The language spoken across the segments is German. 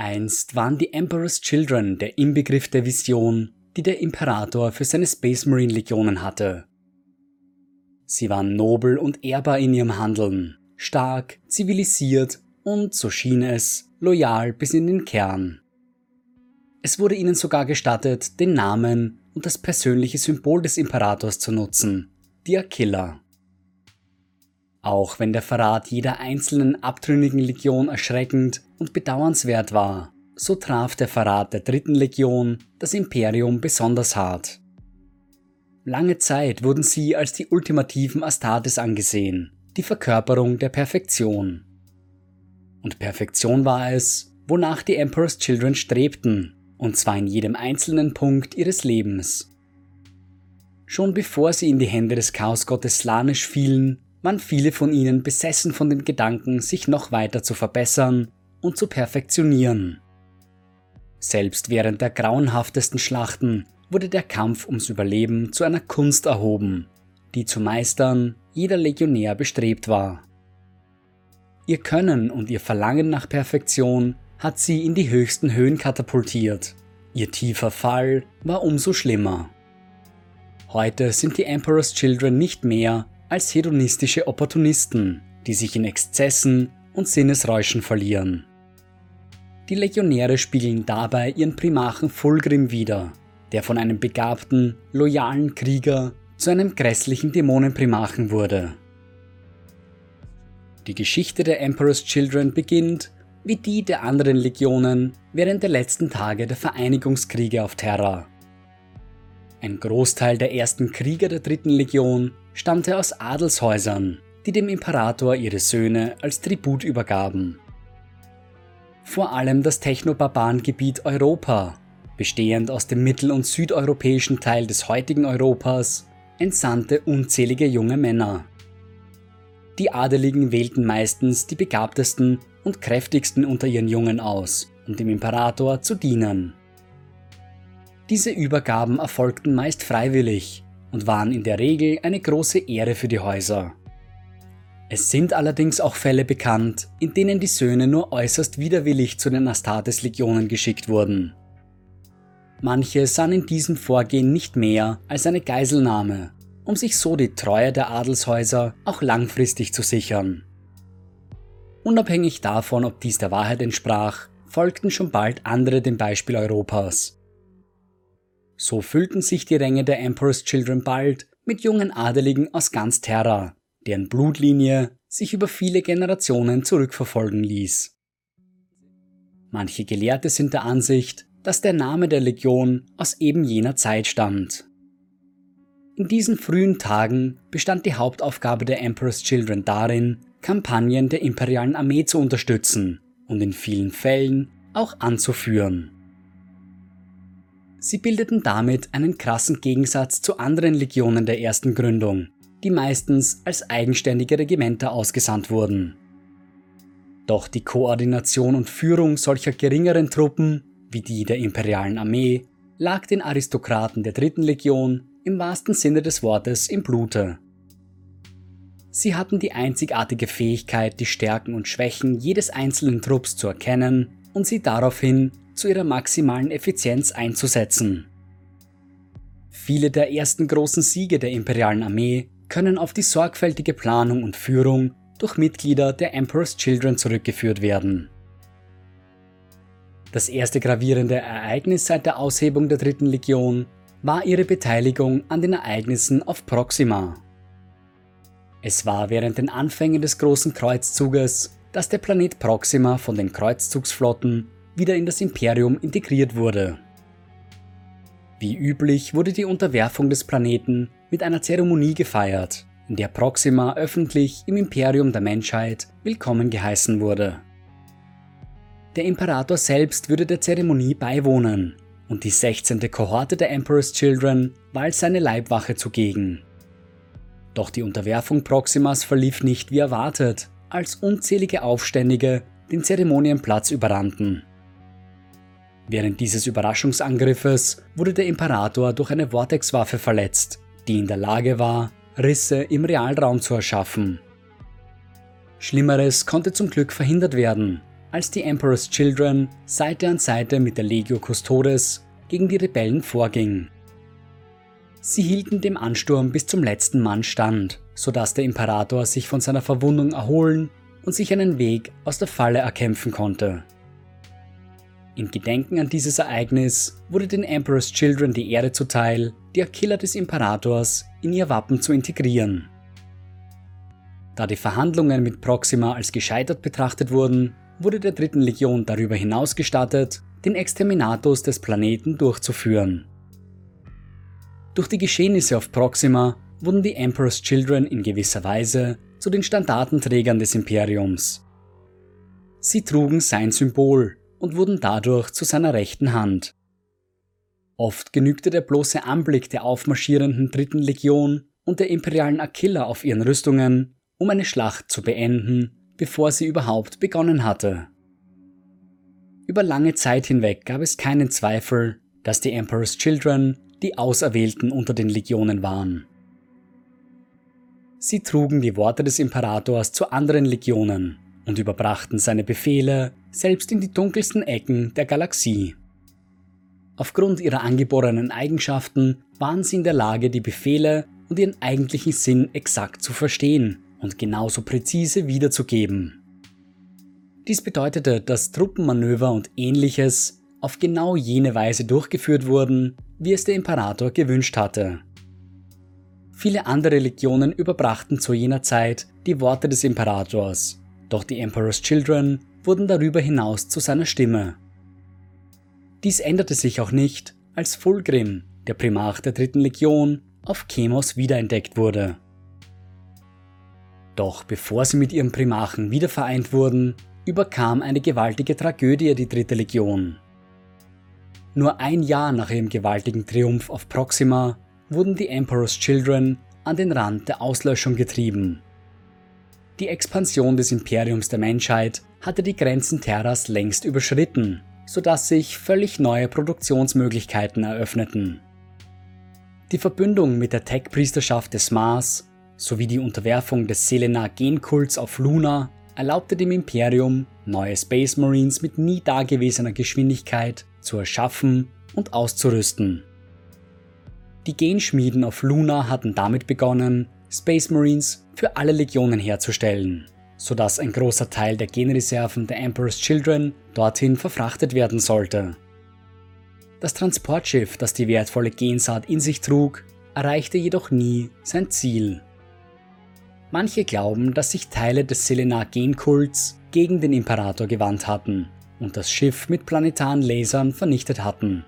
Einst waren die Emperor's Children der Inbegriff der Vision, die der Imperator für seine Space Marine Legionen hatte. Sie waren nobel und ehrbar in ihrem Handeln, stark, zivilisiert und, so schien es, loyal bis in den Kern. Es wurde ihnen sogar gestattet, den Namen und das persönliche Symbol des Imperators zu nutzen, die Aquila. Auch wenn der Verrat jeder einzelnen abtrünnigen Legion erschreckend und bedauernswert war, so traf der Verrat der dritten Legion das Imperium besonders hart. Lange Zeit wurden sie als die ultimativen Astartes angesehen, die Verkörperung der Perfektion. Und Perfektion war es, wonach die Emperor's Children strebten, und zwar in jedem einzelnen Punkt ihres Lebens. Schon bevor sie in die Hände des Chaosgottes Slanisch fielen, waren viele von ihnen besessen von den Gedanken, sich noch weiter zu verbessern und zu perfektionieren. Selbst während der grauenhaftesten Schlachten wurde der Kampf ums Überleben zu einer Kunst erhoben, die zu meistern jeder Legionär bestrebt war. Ihr Können und ihr Verlangen nach Perfektion hat sie in die höchsten Höhen katapultiert. Ihr tiefer Fall war umso schlimmer. Heute sind die Emperor's Children nicht mehr als hedonistische Opportunisten, die sich in Exzessen und Sinnesräuschen verlieren. Die Legionäre spiegeln dabei ihren Primachen Fulgrim wider, der von einem begabten, loyalen Krieger zu einem grässlichen Dämonenprimachen wurde. Die Geschichte der Emperor's Children beginnt, wie die der anderen Legionen, während der letzten Tage der Vereinigungskriege auf Terra. Ein Großteil der ersten Krieger der dritten Legion stammte aus Adelshäusern, die dem Imperator ihre Söhne als Tribut übergaben vor allem das Technobarbarengebiet Europa, bestehend aus dem mittel- und südeuropäischen Teil des heutigen Europas, entsandte unzählige junge Männer. Die Adeligen wählten meistens die begabtesten und kräftigsten unter ihren Jungen aus, um dem Imperator zu dienen. Diese Übergaben erfolgten meist freiwillig und waren in der Regel eine große Ehre für die Häuser. Es sind allerdings auch Fälle bekannt, in denen die Söhne nur äußerst widerwillig zu den Astartes-Legionen geschickt wurden. Manche sahen in diesem Vorgehen nicht mehr als eine Geiselnahme, um sich so die Treue der Adelshäuser auch langfristig zu sichern. Unabhängig davon, ob dies der Wahrheit entsprach, folgten schon bald andere dem Beispiel Europas. So füllten sich die Ränge der Emperor's Children bald mit jungen Adeligen aus ganz Terra, deren Blutlinie sich über viele Generationen zurückverfolgen ließ. Manche Gelehrte sind der Ansicht, dass der Name der Legion aus eben jener Zeit stammt. In diesen frühen Tagen bestand die Hauptaufgabe der Emperor's Children darin, Kampagnen der imperialen Armee zu unterstützen und in vielen Fällen auch anzuführen. Sie bildeten damit einen krassen Gegensatz zu anderen Legionen der ersten Gründung, die meistens als eigenständige Regimenter ausgesandt wurden. Doch die Koordination und Führung solcher geringeren Truppen, wie die der imperialen Armee, lag den Aristokraten der dritten Legion im wahrsten Sinne des Wortes im Blute. Sie hatten die einzigartige Fähigkeit, die Stärken und Schwächen jedes einzelnen Trupps zu erkennen und sie daraufhin zu ihrer maximalen Effizienz einzusetzen. Viele der ersten großen Siege der imperialen Armee können auf die sorgfältige Planung und Führung durch Mitglieder der Emperor's Children zurückgeführt werden. Das erste gravierende Ereignis seit der Aushebung der dritten Legion war ihre Beteiligung an den Ereignissen auf Proxima. Es war während den Anfängen des großen Kreuzzuges, dass der Planet Proxima von den Kreuzzugsflotten wieder in das Imperium integriert wurde. Wie üblich wurde die Unterwerfung des Planeten mit einer Zeremonie gefeiert, in der Proxima öffentlich im Imperium der Menschheit willkommen geheißen wurde. Der Imperator selbst würde der Zeremonie beiwohnen und die 16. Kohorte der Emperor's Children war als seine Leibwache zugegen. Doch die Unterwerfung Proximas verlief nicht wie erwartet, als unzählige Aufständige den Zeremonienplatz überrannten. Während dieses Überraschungsangriffes wurde der Imperator durch eine Vortexwaffe verletzt die in der Lage war, Risse im Realraum zu erschaffen. Schlimmeres konnte zum Glück verhindert werden, als die Emperor's Children Seite an Seite mit der Legio Custodes gegen die Rebellen vorging. Sie hielten dem Ansturm bis zum letzten Mann stand, sodass der Imperator sich von seiner Verwundung erholen und sich einen Weg aus der Falle erkämpfen konnte. In Gedenken an dieses Ereignis wurde den Emperor's Children die Ehre zuteil, die Killer des Imperators in ihr Wappen zu integrieren. Da die Verhandlungen mit Proxima als gescheitert betrachtet wurden, wurde der dritten Legion darüber hinaus gestattet, den Exterminatus des Planeten durchzuführen. Durch die Geschehnisse auf Proxima wurden die Emperor's Children in gewisser Weise zu den Standartenträgern des Imperiums. Sie trugen sein Symbol und wurden dadurch zu seiner rechten Hand. Oft genügte der bloße Anblick der aufmarschierenden dritten Legion und der imperialen Aquila auf ihren Rüstungen, um eine Schlacht zu beenden, bevor sie überhaupt begonnen hatte. Über lange Zeit hinweg gab es keinen Zweifel, dass die Emperor's Children die Auserwählten unter den Legionen waren. Sie trugen die Worte des Imperators zu anderen Legionen und überbrachten seine Befehle selbst in die dunkelsten Ecken der Galaxie. Aufgrund ihrer angeborenen Eigenschaften waren sie in der Lage, die Befehle und ihren eigentlichen Sinn exakt zu verstehen und genauso präzise wiederzugeben. Dies bedeutete, dass Truppenmanöver und ähnliches auf genau jene Weise durchgeführt wurden, wie es der Imperator gewünscht hatte. Viele andere Legionen überbrachten zu jener Zeit die Worte des Imperators, doch die Emperor's Children wurden darüber hinaus zu seiner Stimme. Dies änderte sich auch nicht, als Fulgrim, der Primarch der dritten Legion, auf Chemos wiederentdeckt wurde. Doch bevor sie mit ihrem Primarchen wiedervereint wurden, überkam eine gewaltige Tragödie die dritte Legion. Nur ein Jahr nach ihrem gewaltigen Triumph auf Proxima wurden die Emperor's Children an den Rand der Auslöschung getrieben. Die Expansion des Imperiums der Menschheit hatte die Grenzen Terras längst überschritten, sodass sich völlig neue Produktionsmöglichkeiten eröffneten. Die Verbündung mit der Tech-Priesterschaft des Mars sowie die Unterwerfung des Selena-Genkults auf Luna erlaubte dem Imperium, neue Space Marines mit nie dagewesener Geschwindigkeit zu erschaffen und auszurüsten. Die Genschmieden auf Luna hatten damit begonnen, Space Marines für alle Legionen herzustellen, sodass ein großer Teil der Genreserven der Emperor's Children dorthin verfrachtet werden sollte. Das Transportschiff, das die wertvolle Gensaat in sich trug, erreichte jedoch nie sein Ziel. Manche glauben, dass sich Teile des Selenar-Genkults gegen den Imperator gewandt hatten und das Schiff mit planetaren Lasern vernichtet hatten.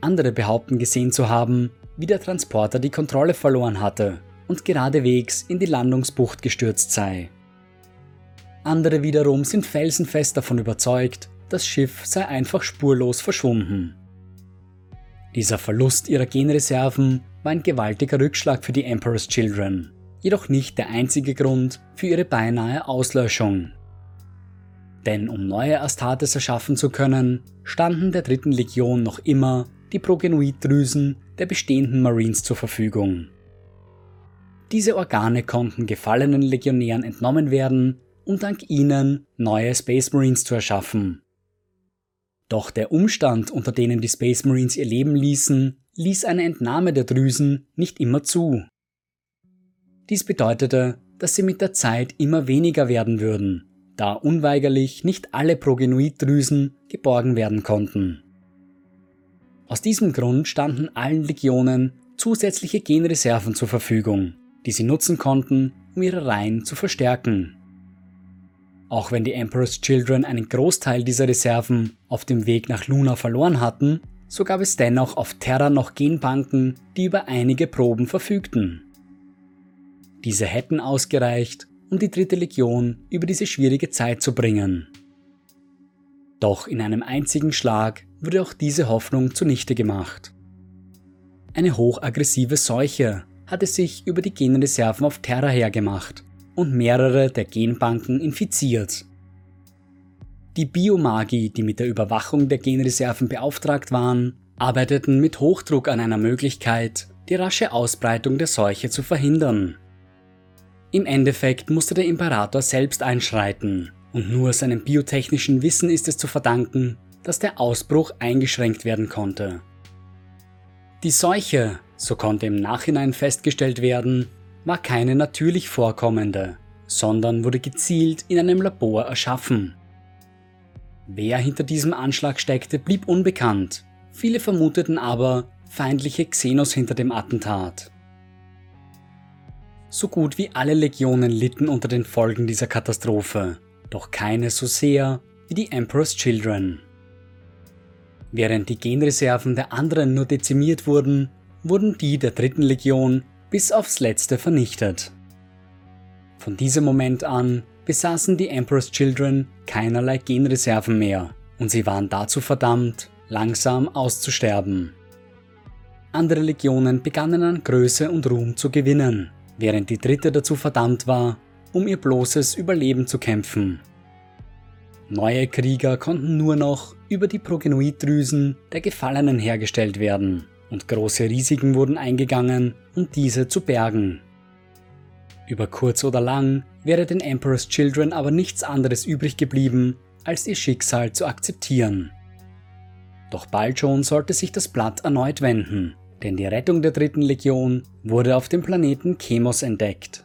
Andere behaupten gesehen zu haben, wie der Transporter die Kontrolle verloren hatte und geradewegs in die Landungsbucht gestürzt sei. Andere wiederum sind felsenfest davon überzeugt, das Schiff sei einfach spurlos verschwunden. Dieser Verlust ihrer Genreserven war ein gewaltiger Rückschlag für die Emperor's Children, jedoch nicht der einzige Grund für ihre beinahe Auslöschung. Denn um neue Astartes erschaffen zu können, standen der dritten Legion noch immer die Progenoiddrüsen der bestehenden Marines zur Verfügung. Diese Organe konnten gefallenen Legionären entnommen werden, um dank ihnen neue Space Marines zu erschaffen. Doch der Umstand, unter denen die Space Marines ihr Leben ließen, ließ eine Entnahme der Drüsen nicht immer zu. Dies bedeutete, dass sie mit der Zeit immer weniger werden würden da unweigerlich nicht alle Progenoiddrüsen geborgen werden konnten. Aus diesem Grund standen allen Legionen zusätzliche Genreserven zur Verfügung, die sie nutzen konnten, um ihre Reihen zu verstärken. Auch wenn die Emperor's Children einen Großteil dieser Reserven auf dem Weg nach Luna verloren hatten, so gab es dennoch auf Terra noch Genbanken, die über einige Proben verfügten. Diese hätten ausgereicht, um die dritte Legion über diese schwierige Zeit zu bringen. Doch in einem einzigen Schlag wurde auch diese Hoffnung zunichte gemacht. Eine hochaggressive Seuche hatte sich über die Genreserven auf Terra hergemacht und mehrere der Genbanken infiziert. Die Biomagi, die mit der Überwachung der Genreserven beauftragt waren, arbeiteten mit Hochdruck an einer Möglichkeit, die rasche Ausbreitung der Seuche zu verhindern. Im Endeffekt musste der Imperator selbst einschreiten Und nur seinem biotechnischen Wissen ist es zu verdanken, dass der Ausbruch eingeschränkt werden konnte. Die Seuche, so konnte im Nachhinein festgestellt werden, war keine natürlich vorkommende, sondern wurde gezielt in einem Labor erschaffen. Wer hinter diesem Anschlag steckte, blieb unbekannt. Viele vermuteten aber feindliche Xenos hinter dem Attentat. So gut wie alle Legionen litten unter den Folgen dieser Katastrophe, doch keine so sehr wie die Emperor's Children. Während die Genreserven der anderen nur dezimiert wurden, wurden die der dritten Legion bis aufs letzte vernichtet. Von diesem Moment an besaßen die Emperor's Children keinerlei Genreserven mehr und sie waren dazu verdammt, langsam auszusterben. Andere Legionen begannen an Größe und Ruhm zu gewinnen, während die dritte dazu verdammt war, um ihr bloßes Überleben zu kämpfen. Neue Krieger konnten nur noch über die Progenoiddrüsen der Gefallenen hergestellt werden und große Risiken wurden eingegangen, um diese zu bergen. Über kurz oder lang wäre den Emperor's Children aber nichts anderes übrig geblieben, als ihr Schicksal zu akzeptieren. Doch bald schon sollte sich das Blatt erneut wenden, denn die Rettung der dritten Legion wurde auf dem Planeten Chemos entdeckt.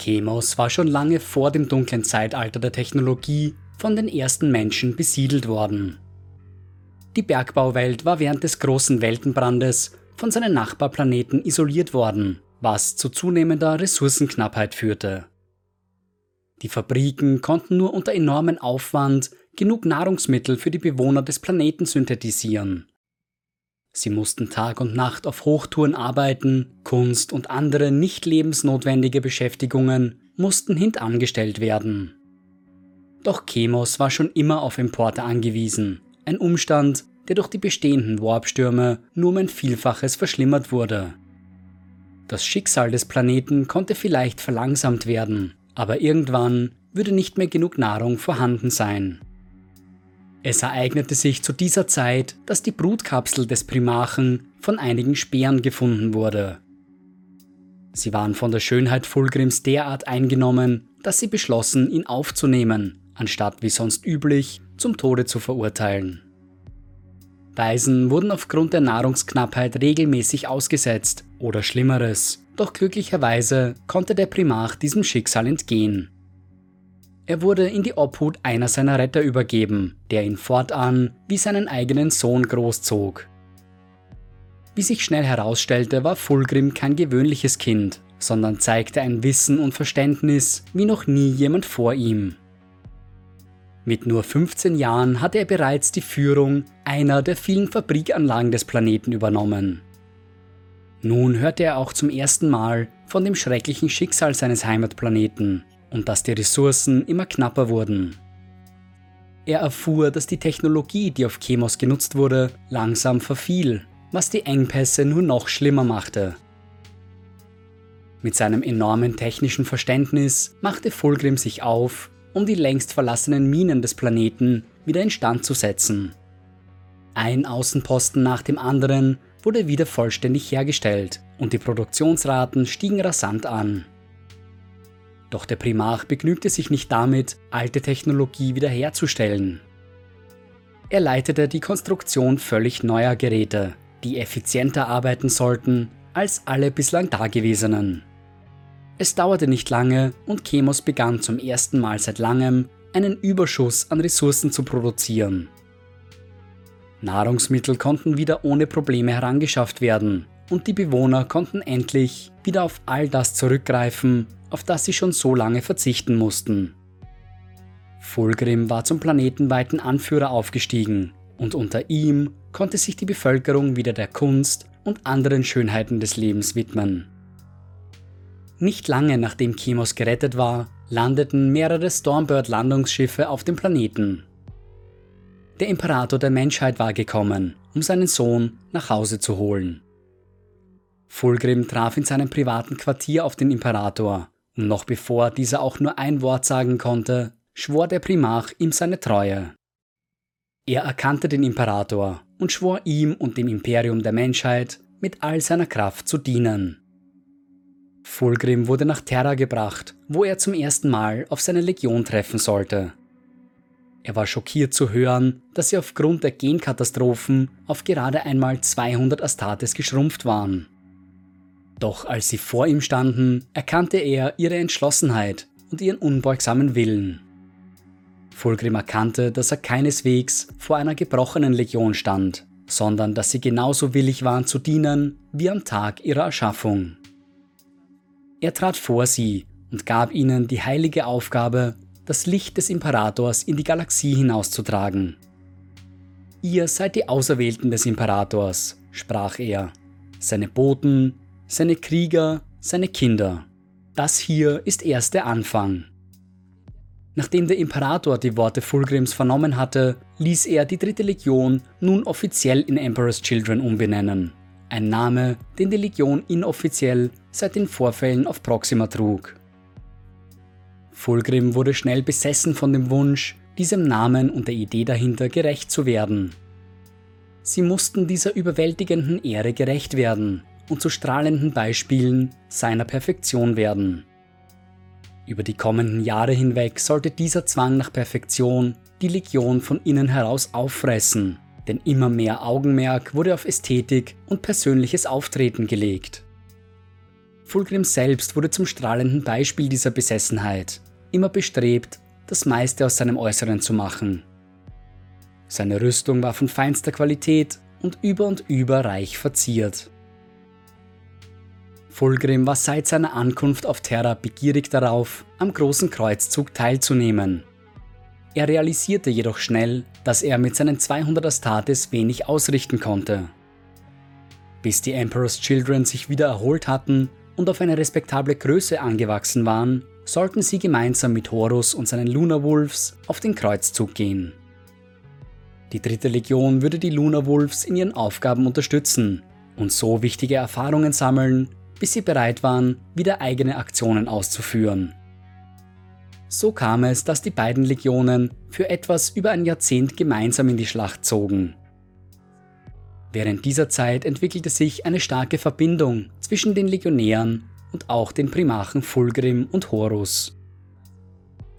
Chemos war schon lange vor dem dunklen Zeitalter der Technologie von den ersten Menschen besiedelt worden. Die Bergbauwelt war während des großen Weltenbrandes von seinen Nachbarplaneten isoliert worden, was zu zunehmender Ressourcenknappheit führte. Die Fabriken konnten nur unter enormem Aufwand genug Nahrungsmittel für die Bewohner des Planeten synthetisieren. Sie mussten Tag und Nacht auf Hochtouren arbeiten, Kunst und andere nicht lebensnotwendige Beschäftigungen mussten hintangestellt werden. Doch Chemos war schon immer auf Importe angewiesen, ein Umstand, der durch die bestehenden Warpstürme nur um ein Vielfaches verschlimmert wurde. Das Schicksal des Planeten konnte vielleicht verlangsamt werden, aber irgendwann würde nicht mehr genug Nahrung vorhanden sein. Es ereignete sich zu dieser Zeit, dass die Brutkapsel des Primarchen von einigen Speeren gefunden wurde. Sie waren von der Schönheit Fulgrims derart eingenommen, dass sie beschlossen, ihn aufzunehmen, anstatt wie sonst üblich zum Tode zu verurteilen. Weisen wurden aufgrund der Nahrungsknappheit regelmäßig ausgesetzt oder Schlimmeres, doch glücklicherweise konnte der Primarch diesem Schicksal entgehen. Er wurde in die Obhut einer seiner Retter übergeben, der ihn fortan wie seinen eigenen Sohn großzog. Wie sich schnell herausstellte, war Fulgrim kein gewöhnliches Kind, sondern zeigte ein Wissen und Verständnis wie noch nie jemand vor ihm. Mit nur 15 Jahren hatte er bereits die Führung einer der vielen Fabrikanlagen des Planeten übernommen. Nun hörte er auch zum ersten Mal von dem schrecklichen Schicksal seines Heimatplaneten und dass die Ressourcen immer knapper wurden. Er erfuhr, dass die Technologie, die auf Chemos genutzt wurde, langsam verfiel, was die Engpässe nur noch schlimmer machte. Mit seinem enormen technischen Verständnis machte Fulgrim sich auf, um die längst verlassenen Minen des Planeten wieder instand zu setzen. Ein Außenposten nach dem anderen wurde wieder vollständig hergestellt und die Produktionsraten stiegen rasant an. Doch der Primarch begnügte sich nicht damit, alte Technologie wiederherzustellen. Er leitete die Konstruktion völlig neuer Geräte, die effizienter arbeiten sollten als alle bislang dagewesenen. Es dauerte nicht lange und Chemos begann zum ersten Mal seit langem einen Überschuss an Ressourcen zu produzieren. Nahrungsmittel konnten wieder ohne Probleme herangeschafft werden und die Bewohner konnten endlich wieder auf all das zurückgreifen, auf das sie schon so lange verzichten mussten. Fulgrim war zum planetenweiten Anführer aufgestiegen und unter ihm konnte sich die Bevölkerung wieder der Kunst und anderen Schönheiten des Lebens widmen. Nicht lange nachdem Chemos gerettet war, landeten mehrere Stormbird-Landungsschiffe auf dem Planeten. Der Imperator der Menschheit war gekommen, um seinen Sohn nach Hause zu holen. Fulgrim traf in seinem privaten Quartier auf den Imperator, und noch bevor dieser auch nur ein Wort sagen konnte, schwor der Primarch ihm seine Treue. Er erkannte den Imperator und schwor ihm und dem Imperium der Menschheit mit all seiner Kraft zu dienen. Fulgrim wurde nach Terra gebracht, wo er zum ersten Mal auf seine Legion treffen sollte. Er war schockiert zu hören, dass sie aufgrund der Genkatastrophen auf gerade einmal 200 Astartes geschrumpft waren. Doch als sie vor ihm standen, erkannte er ihre Entschlossenheit und ihren unbeugsamen Willen. Fulgrim erkannte, dass er keineswegs vor einer gebrochenen Legion stand, sondern dass sie genauso willig waren zu dienen wie am Tag ihrer Erschaffung. Er trat vor sie und gab ihnen die heilige Aufgabe, das Licht des Imperators in die Galaxie hinauszutragen. Ihr seid die Auserwählten des Imperators, sprach er, seine Boten, seine Krieger, seine Kinder. Das hier ist erst der Anfang. Nachdem der Imperator die Worte Fulgrims vernommen hatte, ließ er die dritte Legion nun offiziell in Emperor's Children umbenennen. Ein Name, den die Legion inoffiziell seit den Vorfällen auf Proxima trug. Fulgrim wurde schnell besessen von dem Wunsch, diesem Namen und der Idee dahinter gerecht zu werden. Sie mussten dieser überwältigenden Ehre gerecht werden und zu strahlenden Beispielen seiner Perfektion werden. Über die kommenden Jahre hinweg sollte dieser Zwang nach Perfektion die Legion von innen heraus auffressen, denn immer mehr Augenmerk wurde auf Ästhetik und persönliches Auftreten gelegt. Fulgrim selbst wurde zum strahlenden Beispiel dieser Besessenheit immer bestrebt, das meiste aus seinem Äußeren zu machen. Seine Rüstung war von feinster Qualität und über und über reich verziert. Fulgrim war seit seiner Ankunft auf Terra begierig darauf, am großen Kreuzzug teilzunehmen. Er realisierte jedoch schnell, dass er mit seinen 200 Astartes wenig ausrichten konnte. Bis die Emperor's Children sich wieder erholt hatten und auf eine respektable Größe angewachsen waren, sollten sie gemeinsam mit Horus und seinen Luna Wolves auf den Kreuzzug gehen. Die dritte Legion würde die Luna Wolves in ihren Aufgaben unterstützen und so wichtige Erfahrungen sammeln, bis sie bereit waren, wieder eigene Aktionen auszuführen. So kam es, dass die beiden Legionen für etwas über ein Jahrzehnt gemeinsam in die Schlacht zogen. Während dieser Zeit entwickelte sich eine starke Verbindung zwischen den Legionären und auch den Primarchen Fulgrim und Horus.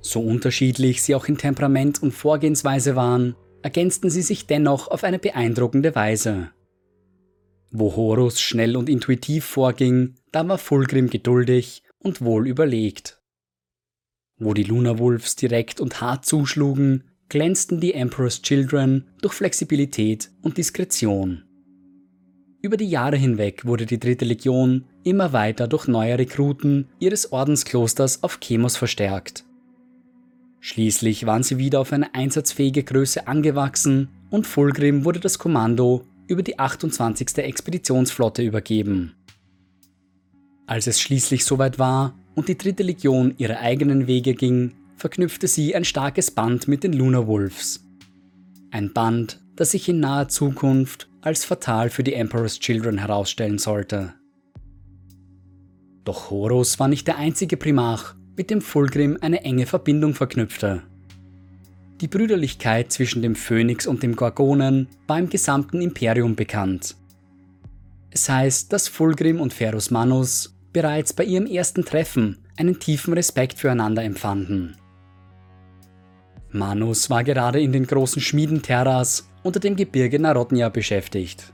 So unterschiedlich sie auch in Temperament und Vorgehensweise waren, ergänzten sie sich dennoch auf eine beeindruckende Weise. Wo Horus schnell und intuitiv vorging, da war Fulgrim geduldig und wohl überlegt. Wo die Luna Wolves direkt und hart zuschlugen, glänzten die Emperor's Children durch Flexibilität und Diskretion. Über die Jahre hinweg wurde die dritte Legion immer weiter durch neue Rekruten ihres Ordensklosters auf Chemos verstärkt. Schließlich waren sie wieder auf eine einsatzfähige Größe angewachsen und Fulgrim wurde das Kommando über die 28. Expeditionsflotte übergeben. Als es schließlich soweit war und die dritte Legion ihre eigenen Wege ging, verknüpfte sie ein starkes Band mit den Lunar Wolves. Ein Band, das sich in naher Zukunft als fatal für die Emperor's Children herausstellen sollte. Doch Horus war nicht der einzige Primarch, mit dem Fulgrim eine enge Verbindung verknüpfte. Die Brüderlichkeit zwischen dem Phönix und dem Gorgonen war im gesamten Imperium bekannt. Es heißt, dass Fulgrim und Ferus Manus bereits bei ihrem ersten Treffen einen tiefen Respekt füreinander empfanden. Manus war gerade in den großen Schmieden Terras unter dem Gebirge Narodnia beschäftigt.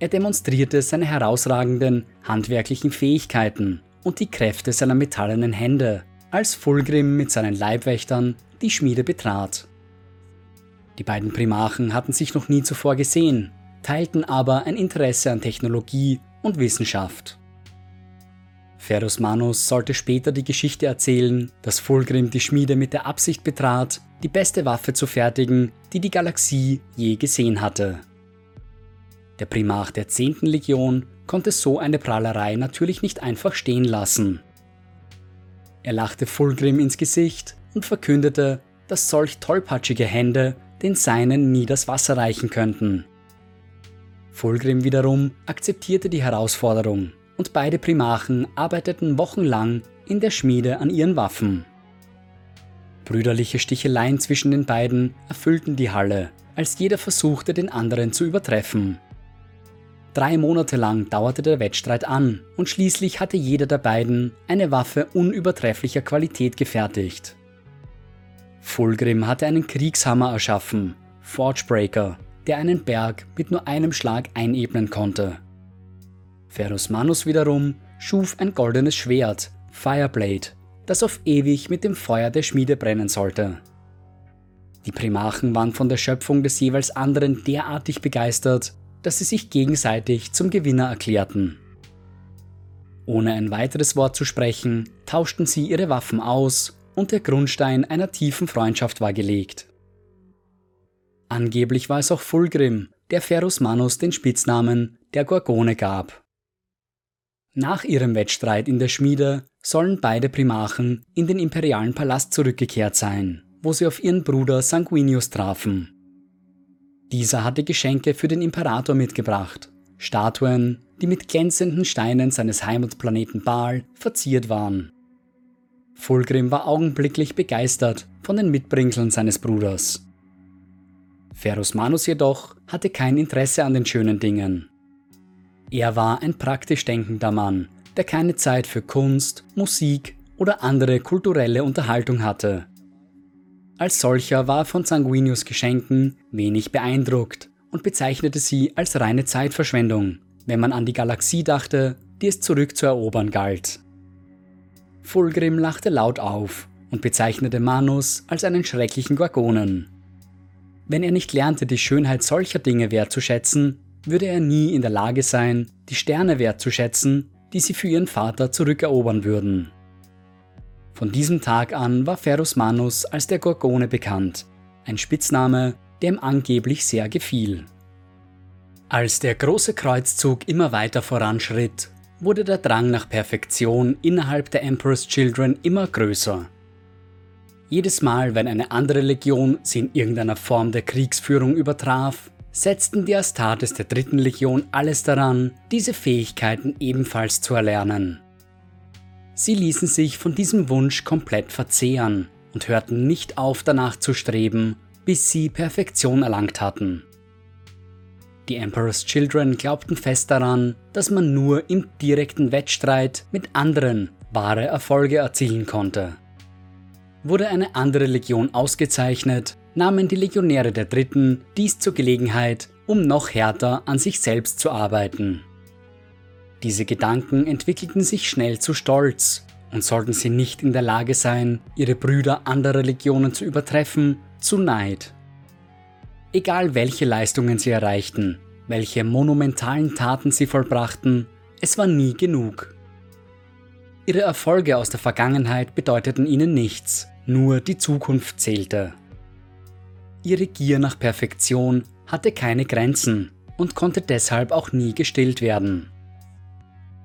Er demonstrierte seine herausragenden handwerklichen Fähigkeiten und die Kräfte seiner metallenen Hände, als Fulgrim mit seinen Leibwächtern die Schmiede betrat. Die beiden Primarchen hatten sich noch nie zuvor gesehen, teilten aber ein Interesse an Technologie und Wissenschaft. Ferus Manus sollte später die Geschichte erzählen, dass Fulgrim die Schmiede mit der Absicht betrat, die beste Waffe zu fertigen, die die Galaxie je gesehen hatte. Der Primarch der 10. Legion konnte so eine Prahlerei natürlich nicht einfach stehen lassen. Er lachte Fulgrim ins Gesicht und verkündete, dass solch tollpatschige Hände den Seinen nie das Wasser reichen könnten. Fulgrim wiederum akzeptierte die Herausforderung und beide Primarchen arbeiteten wochenlang in der Schmiede an ihren Waffen. Brüderliche Sticheleien zwischen den beiden erfüllten die Halle, als jeder versuchte, den anderen zu übertreffen. Drei Monate lang dauerte der Wettstreit an und schließlich hatte jeder der beiden eine Waffe unübertrefflicher Qualität gefertigt. Fulgrim hatte einen Kriegshammer erschaffen, Forgebreaker, der einen Berg mit nur einem Schlag einebnen konnte. Ferus Manus wiederum schuf ein goldenes Schwert, Fireblade, das auf ewig mit dem Feuer der Schmiede brennen sollte. Die Primachen waren von der Schöpfung des jeweils anderen derartig begeistert, dass sie sich gegenseitig zum Gewinner erklärten. Ohne ein weiteres Wort zu sprechen, tauschten sie ihre Waffen aus und der Grundstein einer tiefen Freundschaft war gelegt. Angeblich war es auch Fulgrim, der Ferus Manus den Spitznamen der Gorgone gab. Nach ihrem Wettstreit in der Schmiede sollen beide Primachen in den imperialen Palast zurückgekehrt sein, wo sie auf ihren Bruder Sanguinius trafen. Dieser hatte Geschenke für den Imperator mitgebracht, Statuen, die mit glänzenden Steinen seines Heimatplaneten Baal verziert waren. Fulgrim war augenblicklich begeistert von den Mitbringseln seines Bruders. Ferus Manus jedoch hatte kein Interesse an den schönen Dingen. Er war ein praktisch denkender Mann, der keine Zeit für Kunst, Musik oder andere kulturelle Unterhaltung hatte. Als solcher war er von Sanguinius Geschenken wenig beeindruckt und bezeichnete sie als reine Zeitverschwendung, wenn man an die Galaxie dachte, die es zurückzuerobern galt. Fulgrim lachte laut auf und bezeichnete Manus als einen schrecklichen Gorgonen. Wenn er nicht lernte, die Schönheit solcher Dinge wertzuschätzen, würde er nie in der Lage sein, die Sterne wertzuschätzen, die sie für ihren Vater zurückerobern würden. Von diesem Tag an war Ferus Manus als der Gorgone bekannt, ein Spitzname, der ihm angeblich sehr gefiel. Als der große Kreuzzug immer weiter voranschritt, wurde der Drang nach Perfektion innerhalb der Emperor's Children immer größer. Jedes Mal, wenn eine andere Legion sie in irgendeiner Form der Kriegsführung übertraf, setzten die Astartes der dritten Legion alles daran, diese Fähigkeiten ebenfalls zu erlernen. Sie ließen sich von diesem Wunsch komplett verzehren und hörten nicht auf danach zu streben, bis sie Perfektion erlangt hatten. Die Emperor's Children glaubten fest daran, dass man nur im direkten Wettstreit mit anderen wahre Erfolge erzielen konnte. Wurde eine andere Legion ausgezeichnet, nahmen die Legionäre der Dritten dies zur Gelegenheit, um noch härter an sich selbst zu arbeiten. Diese Gedanken entwickelten sich schnell zu Stolz, und sollten sie nicht in der Lage sein, ihre Brüder anderer Legionen zu übertreffen, zu Neid. Egal welche Leistungen sie erreichten, welche monumentalen Taten sie vollbrachten, es war nie genug. Ihre Erfolge aus der Vergangenheit bedeuteten ihnen nichts, nur die Zukunft zählte. Ihre Gier nach Perfektion hatte keine Grenzen und konnte deshalb auch nie gestillt werden.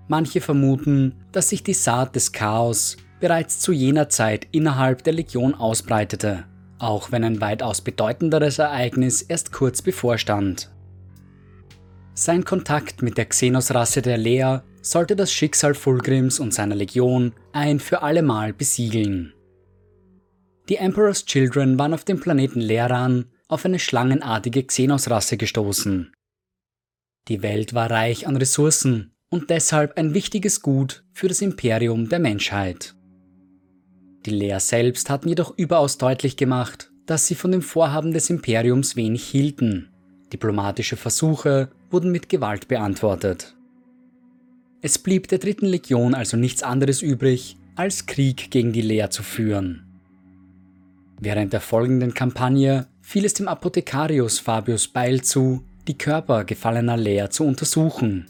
Manche vermuten, dass sich die Saat des Chaos bereits zu jener Zeit innerhalb der Legion ausbreitete, auch wenn ein weitaus bedeutenderes Ereignis erst kurz bevorstand. Sein Kontakt mit der Xenos-Rasse der Lea sollte das Schicksal Fulgrims und seiner Legion ein für allemal besiegeln. Die Emperor's Children waren auf dem Planeten Leran auf eine schlangenartige Xenos-Rasse gestoßen. Die Welt war reich an Ressourcen und deshalb ein wichtiges Gut für das Imperium der Menschheit. Die Lea selbst hatten jedoch überaus deutlich gemacht, dass sie von dem Vorhaben des Imperiums wenig hielten. Diplomatische Versuche wurden mit Gewalt beantwortet. Es blieb der dritten Legion also nichts anderes übrig, als Krieg gegen die Lea zu führen. Während der folgenden Kampagne fiel es dem Apothekarius Fabius Beil zu, die Körper gefallener Lea zu untersuchen.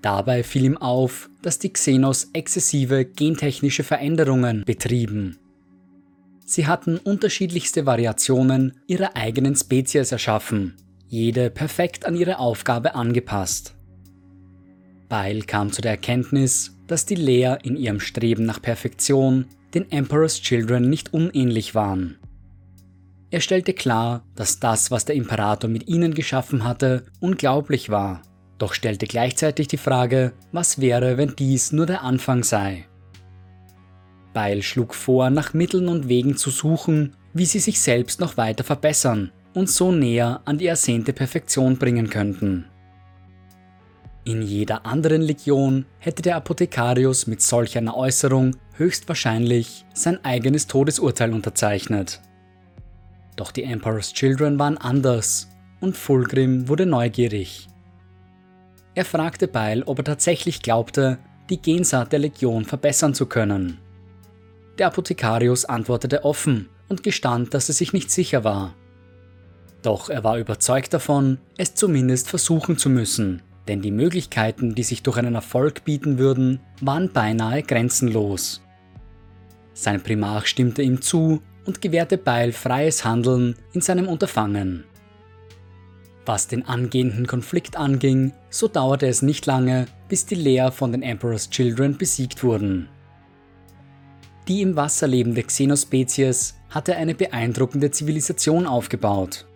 Dabei fiel ihm auf, dass die Xenos exzessive gentechnische Veränderungen betrieben. Sie hatten unterschiedlichste Variationen ihrer eigenen Spezies erschaffen, jede perfekt an ihre Aufgabe angepasst. Beil kam zu der Erkenntnis, dass die Lea in ihrem Streben nach Perfektion den Emperor's Children nicht unähnlich waren. Er stellte klar, dass das, was der Imperator mit ihnen geschaffen hatte, unglaublich war, doch stellte gleichzeitig die Frage, was wäre, wenn dies nur der Anfang sei. Beil schlug vor, nach Mitteln und Wegen zu suchen, wie sie sich selbst noch weiter verbessern und so näher an die ersehnte Perfektion bringen könnten. In jeder anderen Legion hätte der Apothekarius mit solch einer Äußerung höchstwahrscheinlich sein eigenes Todesurteil unterzeichnet. Doch die Emperor's Children waren anders und Fulgrim wurde neugierig. Er fragte Beil, ob er tatsächlich glaubte, die Gensaat der Legion verbessern zu können. Der Apothekarius antwortete offen und gestand, dass er sich nicht sicher war. Doch er war überzeugt davon, es zumindest versuchen zu müssen denn die Möglichkeiten, die sich durch einen Erfolg bieten würden, waren beinahe grenzenlos. Sein Primarch stimmte ihm zu und gewährte Beil freies Handeln in seinem Unterfangen. Was den angehenden Konflikt anging, so dauerte es nicht lange, bis die Leer von den Emperor's Children besiegt wurden. Die im Wasser lebende Xenospezies hatte eine beeindruckende Zivilisation aufgebaut.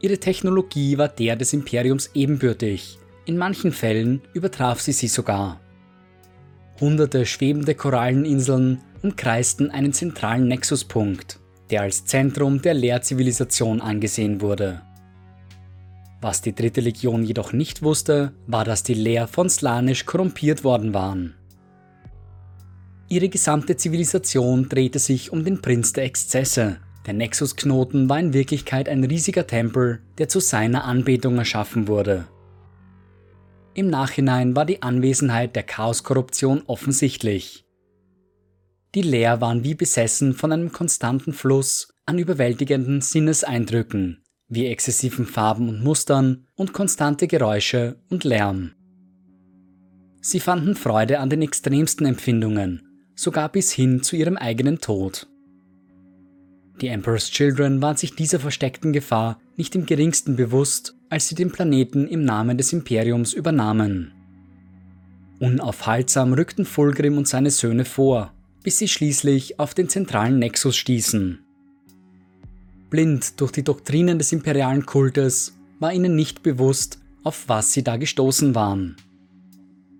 Ihre Technologie war der des Imperiums ebenbürtig in manchen Fällen übertraf sie sie sogar. Hunderte schwebende Koralleninseln umkreisten einen zentralen Nexuspunkt, der als Zentrum der Leerzivilisation angesehen wurde. Was die dritte Legion jedoch nicht wusste, war, dass die Leer von Slanisch korrumpiert worden waren. Ihre gesamte Zivilisation drehte sich um den Prinz der Exzesse. Der Nexusknoten war in Wirklichkeit ein riesiger Tempel, der zu seiner Anbetung erschaffen wurde. Im Nachhinein war die Anwesenheit der Chaoskorruption offensichtlich. Die Leer waren wie besessen von einem konstanten Fluss an überwältigenden Sinneseindrücken, wie exzessiven Farben und Mustern und konstante Geräusche und Lärm. Sie fanden Freude an den extremsten Empfindungen, sogar bis hin zu ihrem eigenen Tod. Die Emperor's Children waren sich dieser versteckten Gefahr nicht im geringsten bewusst als sie den Planeten im Namen des Imperiums übernahmen. Unaufhaltsam rückten Fulgrim und seine Söhne vor, bis sie schließlich auf den zentralen Nexus stießen. Blind durch die Doktrinen des imperialen Kultes war ihnen nicht bewusst, auf was sie da gestoßen waren.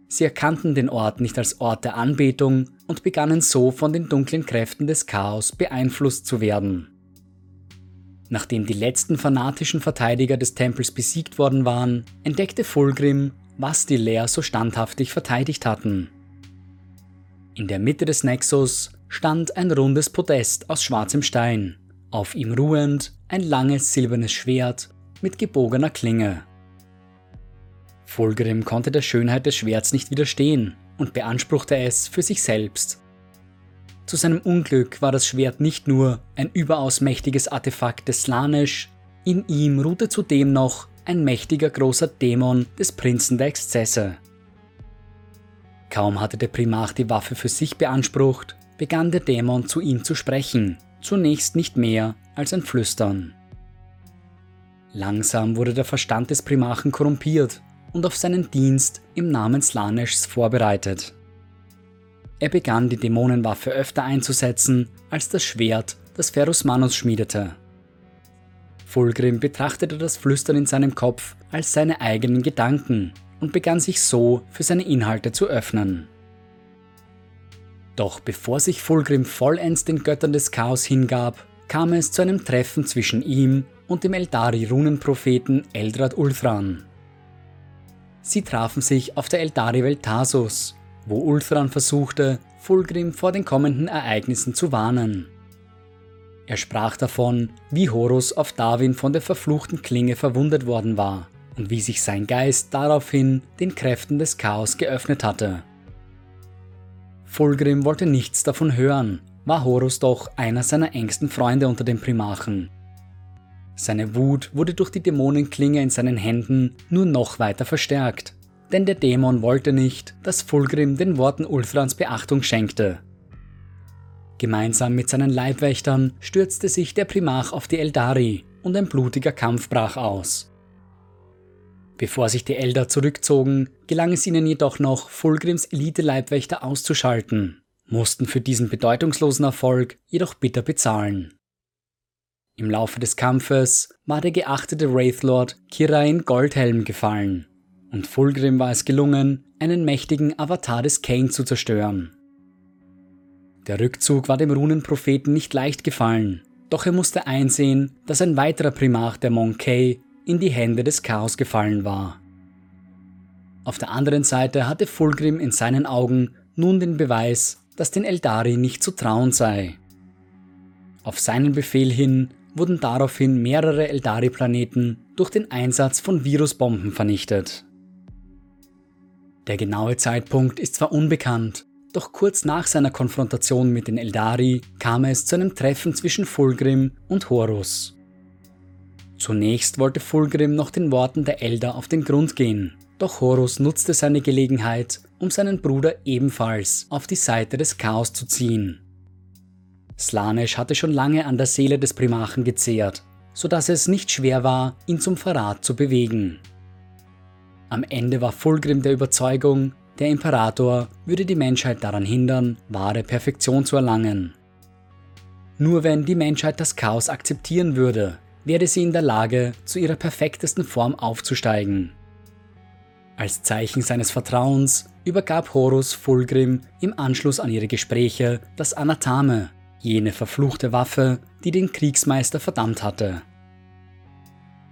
Sie erkannten den Ort nicht als Ort der Anbetung und begannen so von den dunklen Kräften des Chaos beeinflusst zu werden. Nachdem die letzten fanatischen Verteidiger des Tempels besiegt worden waren, entdeckte Fulgrim, was die Leer so standhaftig verteidigt hatten. In der Mitte des Nexus stand ein rundes Podest aus schwarzem Stein, auf ihm ruhend ein langes silbernes Schwert mit gebogener Klinge. Fulgrim konnte der Schönheit des Schwerts nicht widerstehen und beanspruchte es für sich selbst zu seinem Unglück war das Schwert nicht nur ein überaus mächtiges Artefakt des Slanesh, in ihm ruhte zudem noch ein mächtiger großer Dämon des Prinzen der Exzesse. Kaum hatte der Primarch die Waffe für sich beansprucht, begann der Dämon zu ihm zu sprechen, zunächst nicht mehr als ein Flüstern. Langsam wurde der Verstand des Primarchen korrumpiert und auf seinen Dienst im Namen Slaneshs vorbereitet. Er begann die Dämonenwaffe öfter einzusetzen als das Schwert, das Ferus Manus schmiedete. Fulgrim betrachtete das Flüstern in seinem Kopf als seine eigenen Gedanken und begann sich so für seine Inhalte zu öffnen. Doch bevor sich Fulgrim vollends den Göttern des Chaos hingab, kam es zu einem Treffen zwischen ihm und dem Eldari-Runenpropheten Eldrad Ulthran. Sie trafen sich auf der Eldari-Welt Tarsus wo Ulthran versuchte, Fulgrim vor den kommenden Ereignissen zu warnen. Er sprach davon, wie Horus auf Darwin von der verfluchten Klinge verwundet worden war und wie sich sein Geist daraufhin den Kräften des Chaos geöffnet hatte. Fulgrim wollte nichts davon hören, war Horus doch einer seiner engsten Freunde unter den Primarchen. Seine Wut wurde durch die Dämonenklinge in seinen Händen nur noch weiter verstärkt denn der Dämon wollte nicht, dass Fulgrim den Worten Ulthrans Beachtung schenkte. Gemeinsam mit seinen Leibwächtern stürzte sich der Primarch auf die Eldari und ein blutiger Kampf brach aus. Bevor sich die Elder zurückzogen, gelang es ihnen jedoch noch, Fulgrims Elite-Leibwächter auszuschalten, mussten für diesen bedeutungslosen Erfolg jedoch bitter bezahlen. Im Laufe des Kampfes war der geachtete Wraithlord Kirain Goldhelm gefallen und Fulgrim war es gelungen, einen mächtigen Avatar des Kane zu zerstören. Der Rückzug war dem Runenpropheten nicht leicht gefallen, doch er musste einsehen, dass ein weiterer Primarch der Monkey in die Hände des Chaos gefallen war. Auf der anderen Seite hatte Fulgrim in seinen Augen nun den Beweis, dass den Eldari nicht zu trauen sei. Auf seinen Befehl hin wurden daraufhin mehrere Eldari-Planeten durch den Einsatz von Virusbomben vernichtet. Der genaue Zeitpunkt ist zwar unbekannt, doch kurz nach seiner Konfrontation mit den Eldari kam es zu einem Treffen zwischen Fulgrim und Horus. Zunächst wollte Fulgrim noch den Worten der Elder auf den Grund gehen, doch Horus nutzte seine Gelegenheit, um seinen Bruder ebenfalls auf die Seite des Chaos zu ziehen. Slanesh hatte schon lange an der Seele des Primarchen gezehrt, sodass es nicht schwer war, ihn zum Verrat zu bewegen. Am Ende war Fulgrim der Überzeugung, der Imperator würde die Menschheit daran hindern, wahre Perfektion zu erlangen. Nur wenn die Menschheit das Chaos akzeptieren würde, werde sie in der Lage, zu ihrer perfektesten Form aufzusteigen. Als Zeichen seines Vertrauens übergab Horus Fulgrim im Anschluss an ihre Gespräche das Anathame, jene verfluchte Waffe, die den Kriegsmeister verdammt hatte.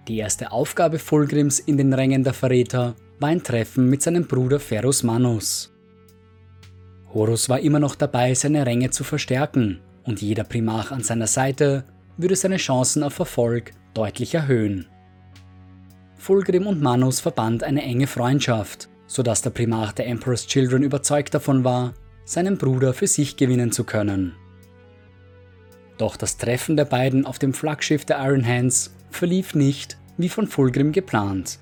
Die erste Aufgabe Fulgrims in den Rängen der Verräter war ein Treffen mit seinem Bruder Ferus Manus. Horus war immer noch dabei, seine Ränge zu verstärken, und jeder Primarch an seiner Seite würde seine Chancen auf Erfolg deutlich erhöhen. Fulgrim und Manus verband eine enge Freundschaft, sodass der Primarch der Emperor's Children überzeugt davon war, seinen Bruder für sich gewinnen zu können. Doch das Treffen der beiden auf dem Flaggschiff der Iron Hands verlief nicht wie von Fulgrim geplant.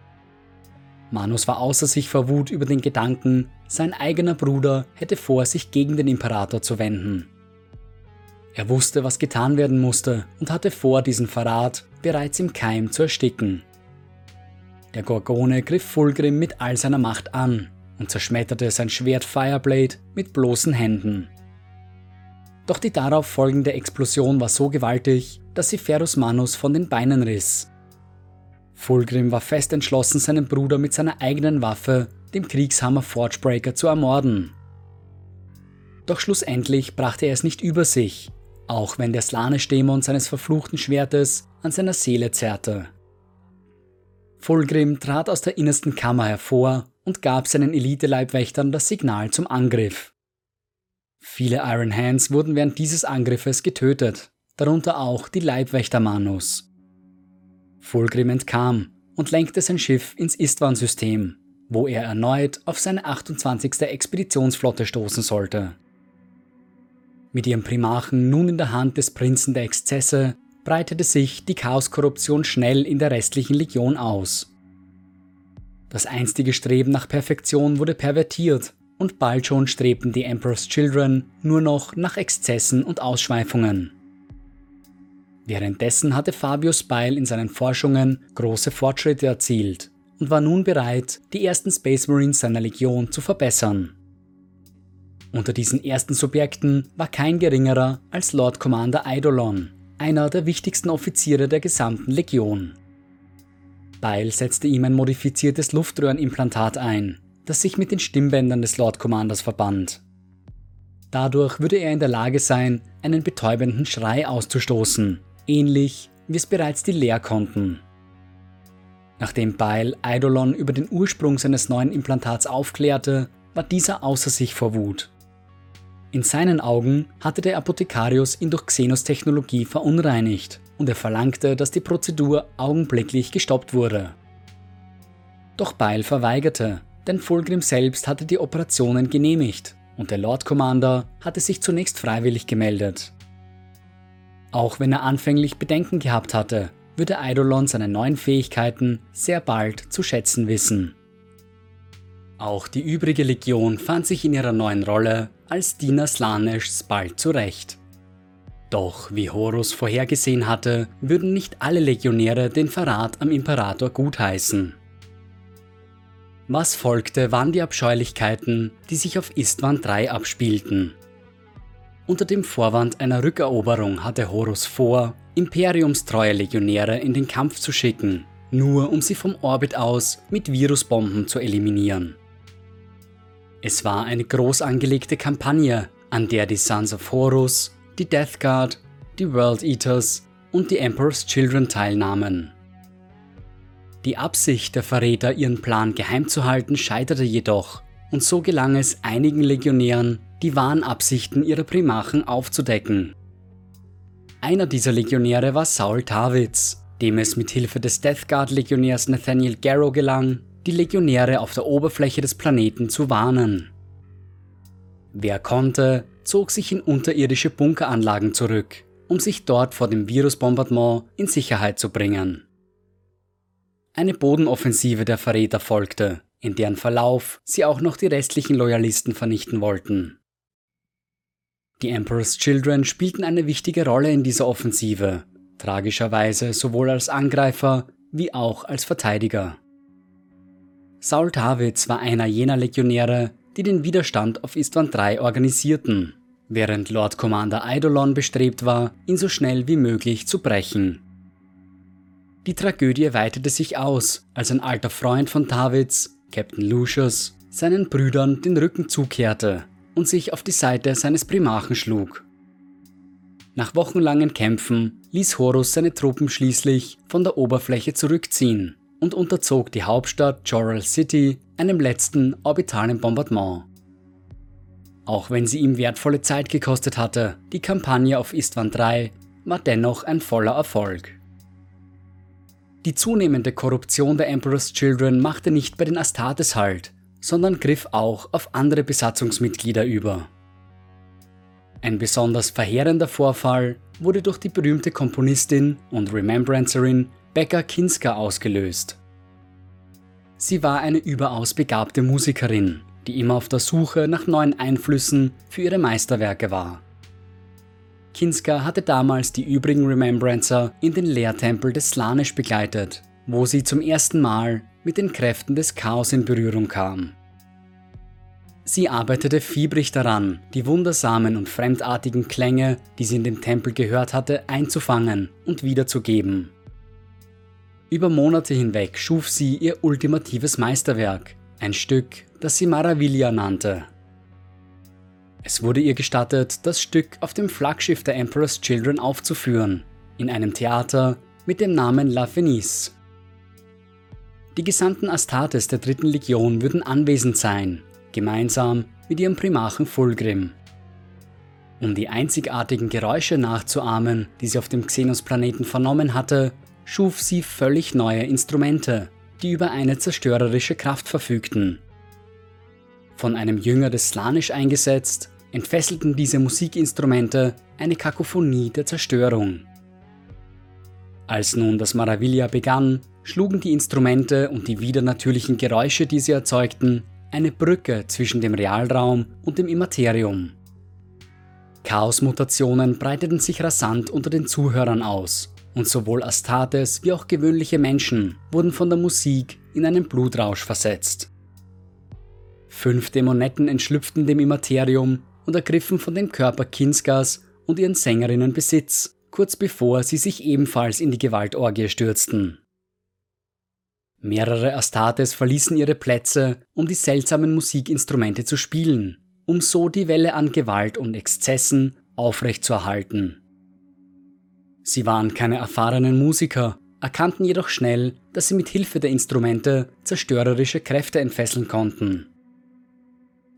Manus war außer sich vor Wut über den Gedanken, sein eigener Bruder hätte vor, sich gegen den Imperator zu wenden. Er wusste, was getan werden musste und hatte vor, diesen Verrat bereits im Keim zu ersticken. Der Gorgone griff Fulgrim mit all seiner Macht an und zerschmetterte sein Schwert Fireblade mit bloßen Händen. Doch die darauf folgende Explosion war so gewaltig, dass sie Ferus Manus von den Beinen riss. Fulgrim war fest entschlossen, seinen Bruder mit seiner eigenen Waffe, dem Kriegshammer Forgebreaker, zu ermorden. Doch schlussendlich brachte er es nicht über sich, auch wenn der Slanesh-Dämon seines verfluchten Schwertes an seiner Seele zerrte. Fulgrim trat aus der innersten Kammer hervor und gab seinen Elite-Leibwächtern das Signal zum Angriff. Viele Iron Hands wurden während dieses Angriffes getötet, darunter auch die Leibwächter Manus. Fulgrim entkam und lenkte sein Schiff ins Istvan-System, wo er erneut auf seine 28. Expeditionsflotte stoßen sollte. Mit ihrem Primarchen nun in der Hand des Prinzen der Exzesse breitete sich die Chaoskorruption schnell in der restlichen Legion aus. Das einstige Streben nach Perfektion wurde pervertiert und bald schon strebten die Emperor's Children nur noch nach Exzessen und Ausschweifungen. Währenddessen hatte Fabius Beil in seinen Forschungen große Fortschritte erzielt und war nun bereit, die ersten Space Marines seiner Legion zu verbessern. Unter diesen ersten Subjekten war kein geringerer als Lord Commander Eidolon, einer der wichtigsten Offiziere der gesamten Legion. Beil setzte ihm ein modifiziertes Luftröhrenimplantat ein, das sich mit den Stimmbändern des Lord Commanders verband. Dadurch würde er in der Lage sein, einen betäubenden Schrei auszustoßen, ähnlich wie es bereits die Leer konnten. Nachdem Beil Eidolon über den Ursprung seines neuen Implantats aufklärte, war dieser außer sich vor Wut. In seinen Augen hatte der Apothekarius ihn durch Xenos Technologie verunreinigt und er verlangte, dass die Prozedur augenblicklich gestoppt wurde. Doch Beil verweigerte, denn Fulgrim selbst hatte die Operationen genehmigt und der Lord Commander hatte sich zunächst freiwillig gemeldet. Auch wenn er anfänglich Bedenken gehabt hatte, würde Eidolon seine neuen Fähigkeiten sehr bald zu schätzen wissen. Auch die übrige Legion fand sich in ihrer neuen Rolle als Diener Slaneshs bald zurecht. Doch wie Horus vorhergesehen hatte, würden nicht alle Legionäre den Verrat am Imperator gutheißen. Was folgte, waren die Abscheulichkeiten, die sich auf Istvan III abspielten. Unter dem Vorwand einer Rückeroberung hatte Horus vor, imperiumstreue Legionäre in den Kampf zu schicken, nur um sie vom Orbit aus mit Virusbomben zu eliminieren. Es war eine groß angelegte Kampagne, an der die Sons of Horus, die Death Guard, die World Eaters und die Emperor's Children teilnahmen. Die Absicht der Verräter, ihren Plan geheim zu halten, scheiterte jedoch, und so gelang es einigen Legionären, die wahren Absichten ihrer Primarchen aufzudecken. Einer dieser Legionäre war Saul Tarwitz, dem es mit Hilfe des Death Guard Legionärs Nathaniel Garrow gelang, die Legionäre auf der Oberfläche des Planeten zu warnen. Wer konnte, zog sich in unterirdische Bunkeranlagen zurück, um sich dort vor dem Virusbombardement in Sicherheit zu bringen. Eine Bodenoffensive der Verräter folgte, in deren Verlauf sie auch noch die restlichen Loyalisten vernichten wollten. Die Emperor's Children spielten eine wichtige Rolle in dieser Offensive, tragischerweise sowohl als Angreifer wie auch als Verteidiger. Saul Tawitz war einer jener Legionäre, die den Widerstand auf Istvan III organisierten, während Lord Commander Eidolon bestrebt war, ihn so schnell wie möglich zu brechen. Die Tragödie weitete sich aus, als ein alter Freund von Tawitz, Captain Lucius, seinen Brüdern den Rücken zukehrte und sich auf die Seite seines Primarchen schlug. Nach wochenlangen Kämpfen ließ Horus seine Truppen schließlich von der Oberfläche zurückziehen und unterzog die Hauptstadt Joral City einem letzten orbitalen Bombardement. Auch wenn sie ihm wertvolle Zeit gekostet hatte, die Kampagne auf Istvan III war dennoch ein voller Erfolg. Die zunehmende Korruption der Emperor's Children machte nicht bei den Astartes Halt, sondern griff auch auf andere Besatzungsmitglieder über. Ein besonders verheerender Vorfall wurde durch die berühmte Komponistin und Remembrancerin Becca Kinska ausgelöst. Sie war eine überaus begabte Musikerin, die immer auf der Suche nach neuen Einflüssen für ihre Meisterwerke war. Kinska hatte damals die übrigen Remembrancer in den Lehrtempel des Slanisch begleitet, wo sie zum ersten Mal mit den Kräften des Chaos in Berührung kam. Sie arbeitete fiebrig daran, die wundersamen und fremdartigen Klänge, die sie in dem Tempel gehört hatte, einzufangen und wiederzugeben. Über Monate hinweg schuf sie ihr ultimatives Meisterwerk, ein Stück, das sie Maravilla nannte. Es wurde ihr gestattet, das Stück auf dem Flaggschiff der Emperor's Children aufzuführen, in einem Theater mit dem Namen La Fenice. Die Gesandten Astartes der dritten Legion würden anwesend sein, gemeinsam mit ihrem Primarchen Fulgrim. Um die einzigartigen Geräusche nachzuahmen, die sie auf dem Xenos-Planeten vernommen hatte, schuf sie völlig neue Instrumente, die über eine zerstörerische Kraft verfügten. Von einem Jünger des Slanisch eingesetzt, entfesselten diese Musikinstrumente eine Kakophonie der Zerstörung. Als nun das Maravilla begann, schlugen die Instrumente und die widernatürlichen Geräusche, die sie erzeugten, eine Brücke zwischen dem Realraum und dem Immaterium. Chaosmutationen breiteten sich rasant unter den Zuhörern aus und sowohl Astartes wie auch gewöhnliche Menschen wurden von der Musik in einen Blutrausch versetzt. Fünf Dämonetten entschlüpften dem Immaterium und ergriffen von dem Körper Kinskas und ihren Sängerinnen Besitz, kurz bevor sie sich ebenfalls in die Gewaltorgie stürzten. Mehrere Astartes verließen ihre Plätze, um die seltsamen Musikinstrumente zu spielen, um so die Welle an Gewalt und Exzessen aufrechtzuerhalten. Sie waren keine erfahrenen Musiker, erkannten jedoch schnell, dass sie mit Hilfe der Instrumente zerstörerische Kräfte entfesseln konnten.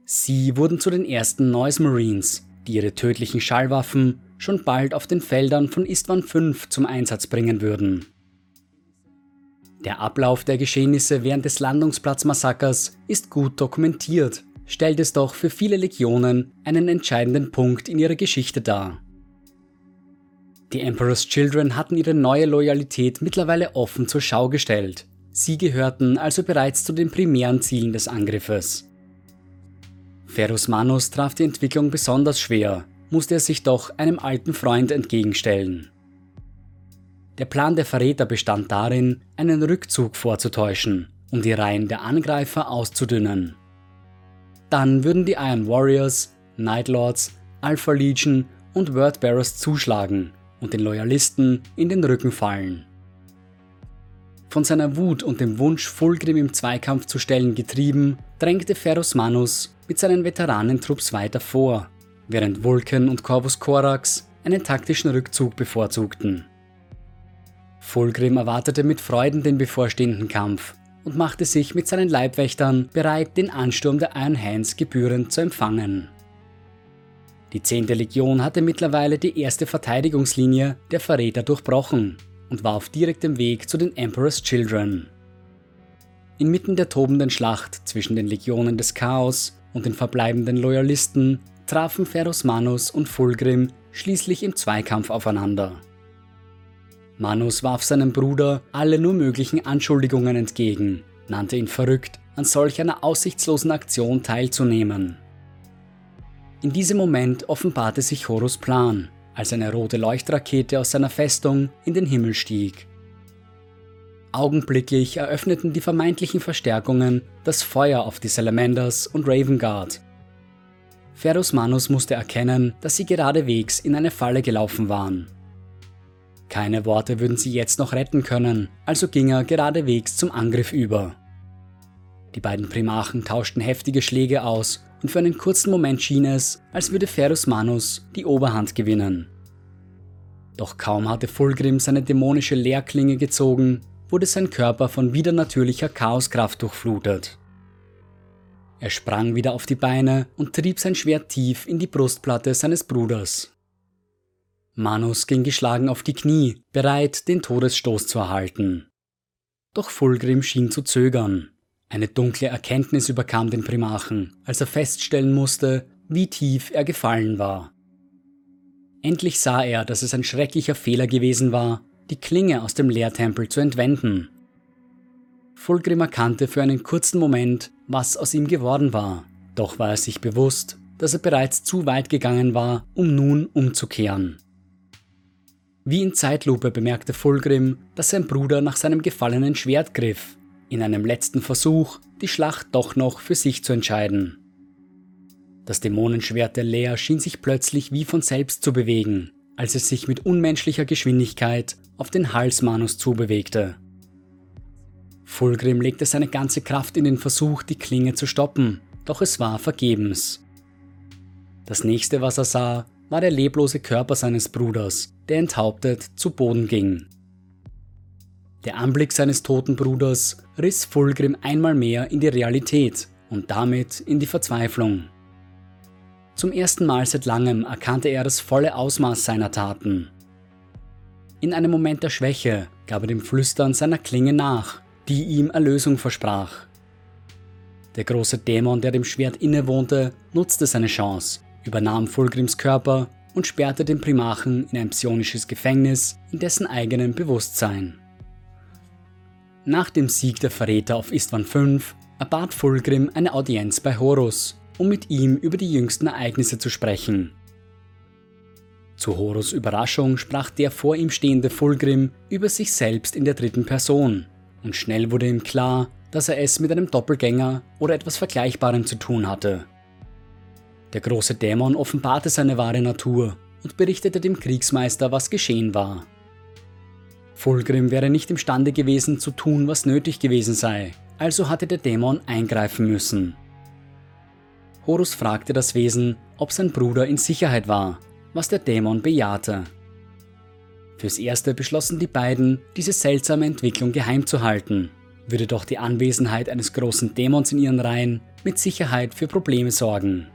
Sie wurden zu den ersten Noise Marines, die ihre tödlichen Schallwaffen schon bald auf den Feldern von Istvan V zum Einsatz bringen würden. Der Ablauf der Geschehnisse während des Landungsplatzmassakers ist gut dokumentiert, stellt es doch für viele Legionen einen entscheidenden Punkt in ihrer Geschichte dar. Die Emperor's Children hatten ihre neue Loyalität mittlerweile offen zur Schau gestellt. Sie gehörten also bereits zu den primären Zielen des Angriffes. Ferus Manus traf die Entwicklung besonders schwer, musste er sich doch einem alten Freund entgegenstellen. Der Plan der Verräter bestand darin, einen Rückzug vorzutäuschen, um die Reihen der Angreifer auszudünnen. Dann würden die Iron Warriors, Night Lords, Alpha Legion und Wordbearers zuschlagen und den Loyalisten in den Rücken fallen. Von seiner Wut und dem Wunsch, Fulgrim im Zweikampf zu stellen getrieben, drängte Ferus Manus mit seinen Veteranentrupps weiter vor, während Vulcan und Corvus Corax einen taktischen Rückzug bevorzugten. Fulgrim erwartete mit Freuden den bevorstehenden Kampf und machte sich mit seinen Leibwächtern bereit, den Ansturm der Iron Hands gebührend zu empfangen. Die 10. Legion hatte mittlerweile die erste Verteidigungslinie der Verräter durchbrochen und war auf direktem Weg zu den Emperor's Children. Inmitten der tobenden Schlacht zwischen den Legionen des Chaos und den verbleibenden Loyalisten trafen Ferus Manus und Fulgrim schließlich im Zweikampf aufeinander. Manus warf seinem Bruder alle nur möglichen Anschuldigungen entgegen, nannte ihn verrückt, an solch einer aussichtslosen Aktion teilzunehmen. In diesem Moment offenbarte sich Horus Plan, als eine rote Leuchtrakete aus seiner Festung in den Himmel stieg. Augenblicklich eröffneten die vermeintlichen Verstärkungen das Feuer auf die Salamanders und Ravenguard. Ferus Manus musste erkennen, dass sie geradewegs in eine Falle gelaufen waren. Keine Worte würden sie jetzt noch retten können, also ging er geradewegs zum Angriff über. Die beiden Primarchen tauschten heftige Schläge aus und für einen kurzen Moment schien es, als würde Ferus Manus die Oberhand gewinnen. Doch kaum hatte Fulgrim seine dämonische Leerklinge gezogen, wurde sein Körper von widernatürlicher Chaoskraft durchflutet. Er sprang wieder auf die Beine und trieb sein Schwert tief in die Brustplatte seines Bruders. Manus ging geschlagen auf die Knie, bereit, den Todesstoß zu erhalten. Doch Fulgrim schien zu zögern. Eine dunkle Erkenntnis überkam den Primarchen, als er feststellen musste, wie tief er gefallen war. Endlich sah er, dass es ein schrecklicher Fehler gewesen war, die Klinge aus dem Leertempel zu entwenden. Fulgrim erkannte für einen kurzen Moment, was aus ihm geworden war, doch war er sich bewusst, dass er bereits zu weit gegangen war, um nun umzukehren. Wie in Zeitlupe bemerkte Fulgrim, dass sein Bruder nach seinem gefallenen Schwert griff, in einem letzten Versuch, die Schlacht doch noch für sich zu entscheiden. Das Dämonenschwert der Lea schien sich plötzlich wie von selbst zu bewegen, als es sich mit unmenschlicher Geschwindigkeit auf den Hals Manus zubewegte. Fulgrim legte seine ganze Kraft in den Versuch, die Klinge zu stoppen, doch es war vergebens. Das nächste, was er sah, war der leblose Körper seines Bruders, der enthauptet zu Boden ging. Der Anblick seines toten Bruders riss Fulgrim einmal mehr in die Realität und damit in die Verzweiflung. Zum ersten Mal seit langem erkannte er das volle Ausmaß seiner Taten. In einem Moment der Schwäche gab er dem Flüstern seiner Klinge nach, die ihm Erlösung versprach. Der große Dämon, der dem Schwert innewohnte, nutzte seine Chance übernahm Fulgrims Körper und sperrte den Primarchen in ein psionisches Gefängnis in dessen eigenem Bewusstsein. Nach dem Sieg der Verräter auf Istvan V erbat Fulgrim eine Audienz bei Horus, um mit ihm über die jüngsten Ereignisse zu sprechen. Zu Horus Überraschung sprach der vor ihm stehende Fulgrim über sich selbst in der dritten Person, und schnell wurde ihm klar, dass er es mit einem Doppelgänger oder etwas Vergleichbarem zu tun hatte. Der große Dämon offenbarte seine wahre Natur und berichtete dem Kriegsmeister, was geschehen war. Fulgrim wäre nicht imstande gewesen zu tun, was nötig gewesen sei, also hatte der Dämon eingreifen müssen. Horus fragte das Wesen, ob sein Bruder in Sicherheit war, was der Dämon bejahte. Fürs Erste beschlossen die beiden, diese seltsame Entwicklung geheim zu halten, würde doch die Anwesenheit eines großen Dämons in ihren Reihen mit Sicherheit für Probleme sorgen.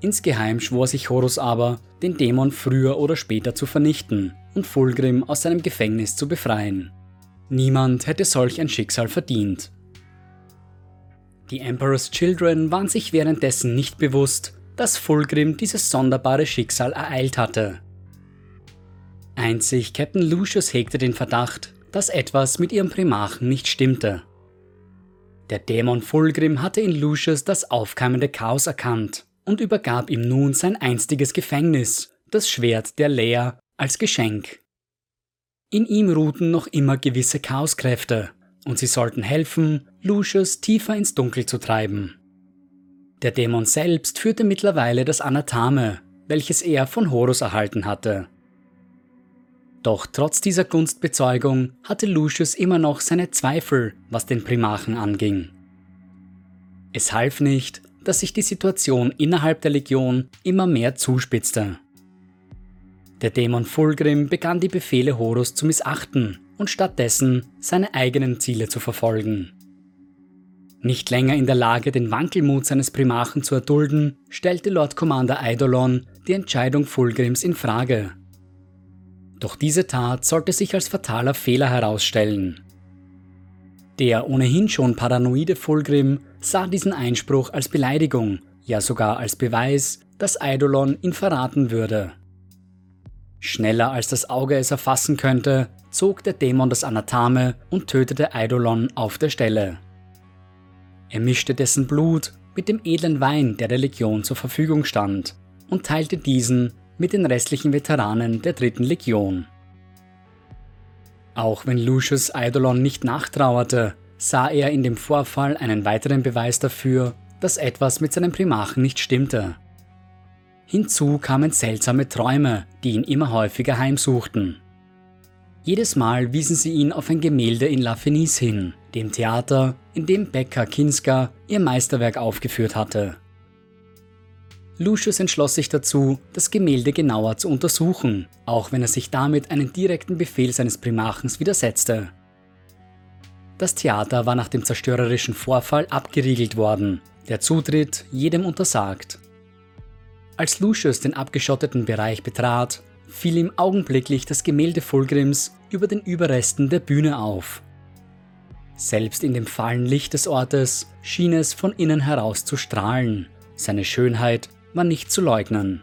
Insgeheim schwor sich Horus aber, den Dämon früher oder später zu vernichten und Fulgrim aus seinem Gefängnis zu befreien. Niemand hätte solch ein Schicksal verdient. Die Emperor's Children waren sich währenddessen nicht bewusst, dass Fulgrim dieses sonderbare Schicksal ereilt hatte. Einzig Captain Lucius hegte den Verdacht, dass etwas mit ihrem Primarchen nicht stimmte. Der Dämon Fulgrim hatte in Lucius das aufkeimende Chaos erkannt und übergab ihm nun sein einstiges Gefängnis, das Schwert der Lea, als Geschenk. In ihm ruhten noch immer gewisse Chaoskräfte, und sie sollten helfen, Lucius tiefer ins Dunkel zu treiben. Der Dämon selbst führte mittlerweile das Anathame, welches er von Horus erhalten hatte. Doch trotz dieser Gunstbezeugung hatte Lucius immer noch seine Zweifel, was den Primarchen anging. Es half nicht, dass sich die Situation innerhalb der Legion immer mehr zuspitzte. Der Dämon Fulgrim begann die Befehle Horus zu missachten und stattdessen seine eigenen Ziele zu verfolgen. Nicht länger in der Lage, den Wankelmut seines Primarchen zu erdulden, stellte Lord Commander Eidolon die Entscheidung Fulgrims in Frage. Doch diese Tat sollte sich als fataler Fehler herausstellen. Der ohnehin schon paranoide Fulgrim sah diesen Einspruch als Beleidigung, ja sogar als Beweis, dass Eidolon ihn verraten würde. Schneller als das Auge es erfassen könnte, zog der Dämon das Anathame und tötete Eidolon auf der Stelle. Er mischte dessen Blut mit dem edlen Wein, der der Legion zur Verfügung stand, und teilte diesen mit den restlichen Veteranen der dritten Legion. Auch wenn Lucius Eidolon nicht nachtrauerte, sah er in dem Vorfall einen weiteren Beweis dafür, dass etwas mit seinem Primarchen nicht stimmte. Hinzu kamen seltsame Träume, die ihn immer häufiger heimsuchten. Jedes Mal wiesen sie ihn auf ein Gemälde in La Fenice hin, dem Theater, in dem Becca Kinska ihr Meisterwerk aufgeführt hatte. Lucius entschloss sich dazu, das Gemälde genauer zu untersuchen, auch wenn er sich damit einen direkten Befehl seines Primarchens widersetzte. Das Theater war nach dem zerstörerischen Vorfall abgeriegelt worden, der Zutritt jedem untersagt. Als Lucius den abgeschotteten Bereich betrat, fiel ihm augenblicklich das Gemälde Fulgrims über den Überresten der Bühne auf. Selbst in dem fahlen Licht des Ortes schien es von innen heraus zu strahlen. Seine Schönheit war nicht zu leugnen.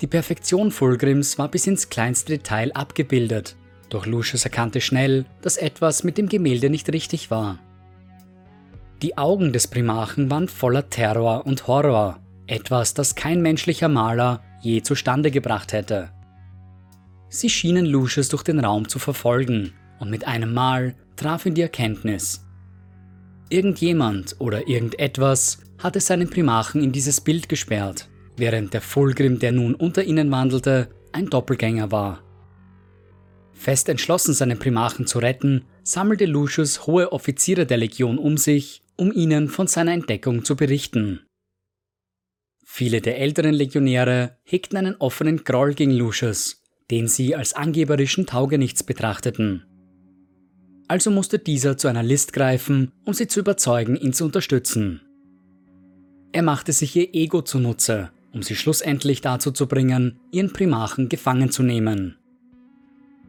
Die Perfektion Fulgrims war bis ins kleinste Detail abgebildet, doch Lucius erkannte schnell, dass etwas mit dem Gemälde nicht richtig war. Die Augen des Primarchen waren voller Terror und Horror, etwas, das kein menschlicher Maler je zustande gebracht hätte. Sie schienen Lucius durch den Raum zu verfolgen, und mit einem Mal traf ihn die Erkenntnis. Irgendjemand oder irgendetwas hatte seinen Primarchen in dieses Bild gesperrt, während der Fulgrim, der nun unter ihnen wandelte, ein Doppelgänger war. Fest entschlossen, seinen Primarchen zu retten, sammelte Lucius hohe Offiziere der Legion um sich, um ihnen von seiner Entdeckung zu berichten. Viele der älteren Legionäre hegten einen offenen Groll gegen Lucius, den sie als angeberischen Taugenichts betrachteten. Also musste dieser zu einer List greifen, um sie zu überzeugen, ihn zu unterstützen. Er machte sich ihr Ego zunutze, um sie schlussendlich dazu zu bringen, ihren Primarchen gefangen zu nehmen.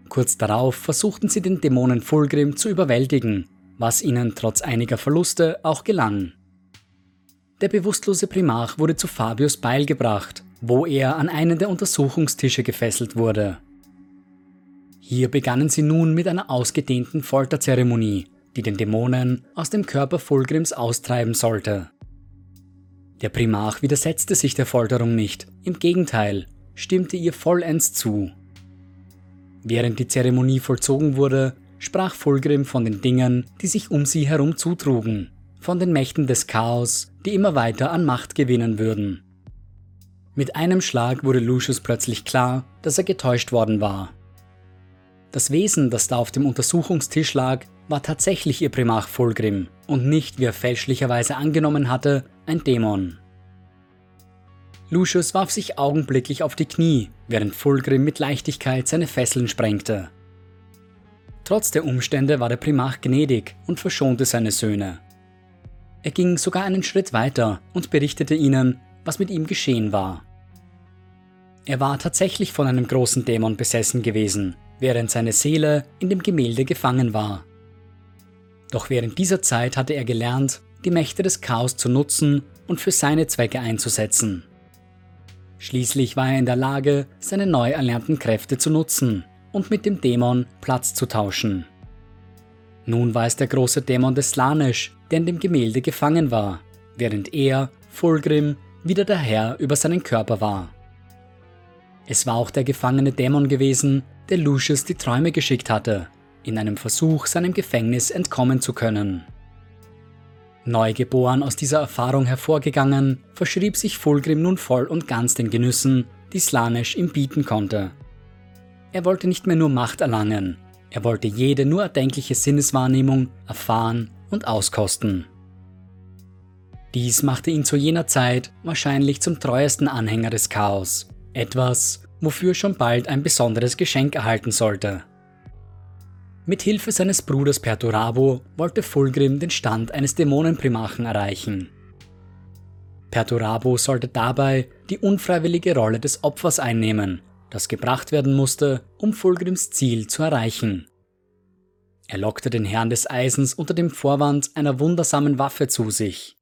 Kurz darauf versuchten sie den Dämonen Fulgrim zu überwältigen, was ihnen trotz einiger Verluste auch gelang. Der bewusstlose Primarch wurde zu Fabius Beil gebracht, wo er an einen der Untersuchungstische gefesselt wurde. Hier begannen sie nun mit einer ausgedehnten Folterzeremonie, die den Dämonen aus dem Körper Fulgrims austreiben sollte. Der Primarch widersetzte sich der Folterung nicht, im Gegenteil, stimmte ihr vollends zu. Während die Zeremonie vollzogen wurde, sprach Fulgrim von den Dingen, die sich um sie herum zutrugen, von den Mächten des Chaos, die immer weiter an Macht gewinnen würden. Mit einem Schlag wurde Lucius plötzlich klar, dass er getäuscht worden war. Das Wesen, das da auf dem Untersuchungstisch lag, war tatsächlich ihr Primarch Fulgrim und nicht, wie er fälschlicherweise angenommen hatte, ein Dämon. Lucius warf sich augenblicklich auf die Knie, während Fulgrim mit Leichtigkeit seine Fesseln sprengte. Trotz der Umstände war der Primarch gnädig und verschonte seine Söhne. Er ging sogar einen Schritt weiter und berichtete ihnen, was mit ihm geschehen war. Er war tatsächlich von einem großen Dämon besessen gewesen, während seine Seele in dem Gemälde gefangen war. Doch während dieser Zeit hatte er gelernt, die Mächte des Chaos zu nutzen und für seine Zwecke einzusetzen. Schließlich war er in der Lage, seine neu erlernten Kräfte zu nutzen und mit dem Dämon Platz zu tauschen. Nun war es der große Dämon des Slaanesh, der in dem Gemälde gefangen war, während er, Fulgrim, wieder der Herr über seinen Körper war. Es war auch der gefangene Dämon gewesen, der Lucius die Träume geschickt hatte, in einem Versuch, seinem Gefängnis entkommen zu können. Neugeboren aus dieser Erfahrung hervorgegangen, verschrieb sich Fulgrim nun voll und ganz den Genüssen, die Slanesh ihm bieten konnte. Er wollte nicht mehr nur Macht erlangen, er wollte jede nur erdenkliche Sinneswahrnehmung erfahren und auskosten. Dies machte ihn zu jener Zeit wahrscheinlich zum treuesten Anhänger des Chaos, etwas, wofür schon bald ein besonderes Geschenk erhalten sollte. Mit Hilfe seines Bruders Perturabo wollte Fulgrim den Stand eines Dämonenprimachen erreichen. Perturabo sollte dabei die unfreiwillige Rolle des Opfers einnehmen, das gebracht werden musste, um Fulgrims Ziel zu erreichen. Er lockte den Herrn des Eisens unter dem Vorwand einer wundersamen Waffe zu sich.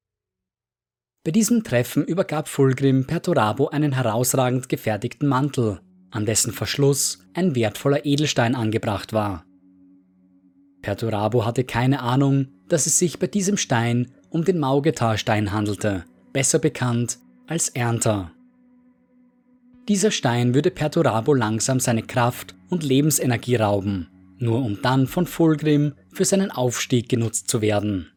Bei diesem Treffen übergab Fulgrim Perturabo einen herausragend gefertigten Mantel, an dessen Verschluss ein wertvoller Edelstein angebracht war. Perturabo hatte keine Ahnung, dass es sich bei diesem Stein um den Maugetar-Stein handelte, besser bekannt als Ernter. Dieser Stein würde Perturabo langsam seine Kraft und Lebensenergie rauben, nur um dann von Fulgrim für seinen Aufstieg genutzt zu werden.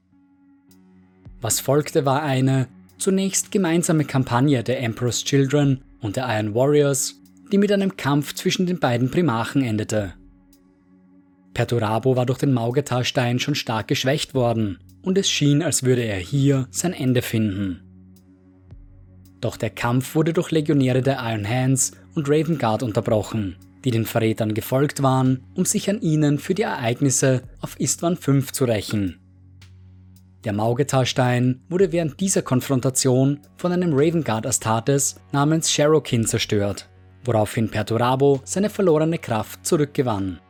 Was folgte war eine, zunächst gemeinsame Kampagne der Emperor's Children und der Iron Warriors, die mit einem Kampf zwischen den beiden Primachen endete. Perturabo war durch den Maugetar-Stein schon stark geschwächt worden und es schien, als würde er hier sein Ende finden. Doch der Kampf wurde durch Legionäre der Iron Hands und Raven Guard unterbrochen, die den Verrätern gefolgt waren, um sich an ihnen für die Ereignisse auf Istvan V zu rächen. Der Maugetar-Stein wurde während dieser Konfrontation von einem Raven Guard Astartes namens Sherokin zerstört, woraufhin Perturabo seine verlorene Kraft zurückgewann.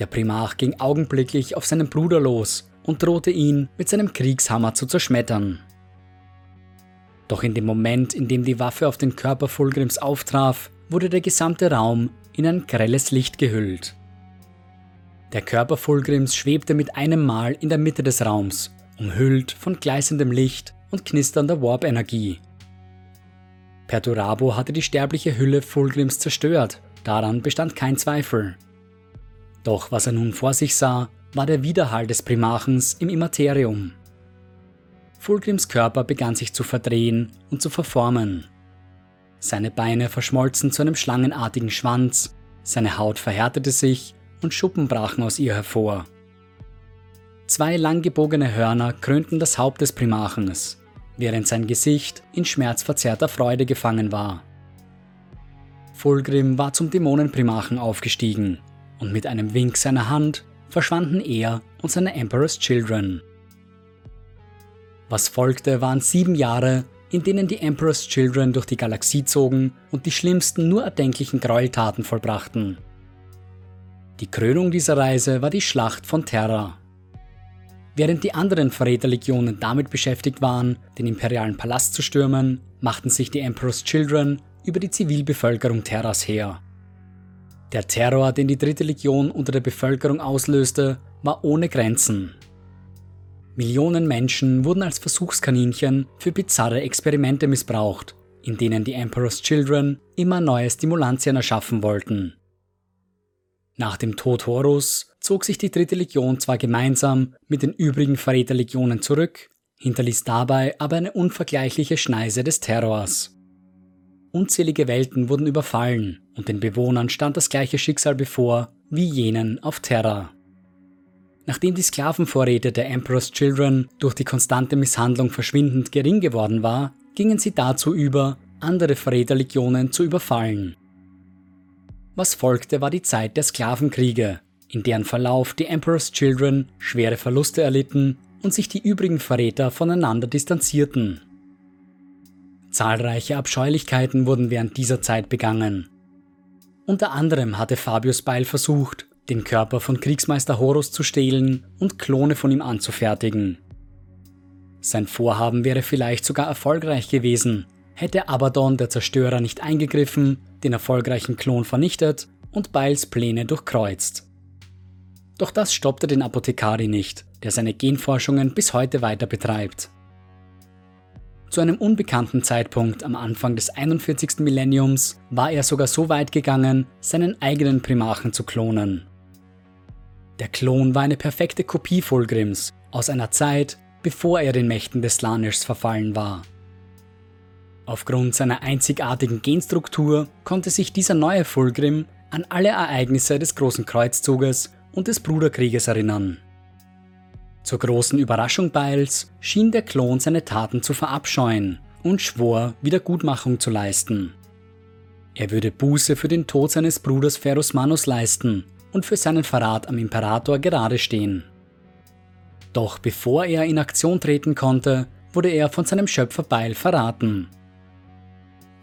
Der Primarch ging augenblicklich auf seinen Bruder los und drohte ihn mit seinem Kriegshammer zu zerschmettern. Doch in dem Moment, in dem die Waffe auf den Körper Fulgrims auftraf, wurde der gesamte Raum in ein grelles Licht gehüllt. Der Körper Fulgrims schwebte mit einem Mal in der Mitte des Raums, umhüllt von gleißendem Licht und knisternder Warp-Energie. Perturabo hatte die sterbliche Hülle Fulgrims zerstört, daran bestand kein Zweifel. Doch was er nun vor sich sah, war der Widerhall des Primachens im Immaterium. Fulgrims Körper begann sich zu verdrehen und zu verformen. Seine Beine verschmolzen zu einem schlangenartigen Schwanz, seine Haut verhärtete sich und Schuppen brachen aus ihr hervor. Zwei langgebogene Hörner krönten das Haupt des Primachens, während sein Gesicht in schmerzverzerrter Freude gefangen war. Fulgrim war zum Dämonenprimachen aufgestiegen und mit einem Wink seiner Hand verschwanden er und seine Emperor's Children. Was folgte, waren sieben Jahre, in denen die Emperor's Children durch die Galaxie zogen und die schlimmsten nur erdenklichen Gräueltaten vollbrachten. Die Krönung dieser Reise war die Schlacht von Terra. Während die anderen Verräterlegionen damit beschäftigt waren, den imperialen Palast zu stürmen, machten sich die Emperor's Children über die Zivilbevölkerung Terras her. Der Terror, den die dritte Legion unter der Bevölkerung auslöste, war ohne Grenzen. Millionen Menschen wurden als Versuchskaninchen für bizarre Experimente missbraucht, in denen die Emperor's Children immer neue Stimulantien erschaffen wollten. Nach dem Tod Horus zog sich die dritte Legion zwar gemeinsam mit den übrigen Verräterlegionen zurück, hinterließ dabei aber eine unvergleichliche Schneise des Terrors. Unzählige Welten wurden überfallen und den Bewohnern stand das gleiche Schicksal bevor wie jenen auf Terra. Nachdem die Sklavenvorräte der Emperor's Children durch die konstante Misshandlung verschwindend gering geworden war, gingen sie dazu über, andere Verräterlegionen zu überfallen. Was folgte, war die Zeit der Sklavenkriege, in deren Verlauf die Emperor's Children schwere Verluste erlitten und sich die übrigen Verräter voneinander distanzierten. Zahlreiche Abscheulichkeiten wurden während dieser Zeit begangen. Unter anderem hatte Fabius Beil versucht, den Körper von Kriegsmeister Horus zu stehlen und Klone von ihm anzufertigen. Sein Vorhaben wäre vielleicht sogar erfolgreich gewesen, hätte Abaddon der Zerstörer nicht eingegriffen, den erfolgreichen Klon vernichtet und Biles Pläne durchkreuzt. Doch das stoppte den Apothekari nicht, der seine Genforschungen bis heute weiter betreibt. Zu einem unbekannten Zeitpunkt am Anfang des 41. Millenniums war er sogar so weit gegangen, seinen eigenen Primachen zu klonen. Der Klon war eine perfekte Kopie Fulgrims aus einer Zeit, bevor er den Mächten des Slanish verfallen war. Aufgrund seiner einzigartigen Genstruktur konnte sich dieser neue Fulgrim an alle Ereignisse des Großen Kreuzzuges und des Bruderkrieges erinnern. Zur großen Überraschung Biles schien der Klon seine Taten zu verabscheuen und schwor, Wiedergutmachung zu leisten. Er würde Buße für den Tod seines Bruders Ferusmanus leisten und für seinen Verrat am Imperator gerade stehen. Doch bevor er in Aktion treten konnte, wurde er von seinem Schöpfer Beil verraten.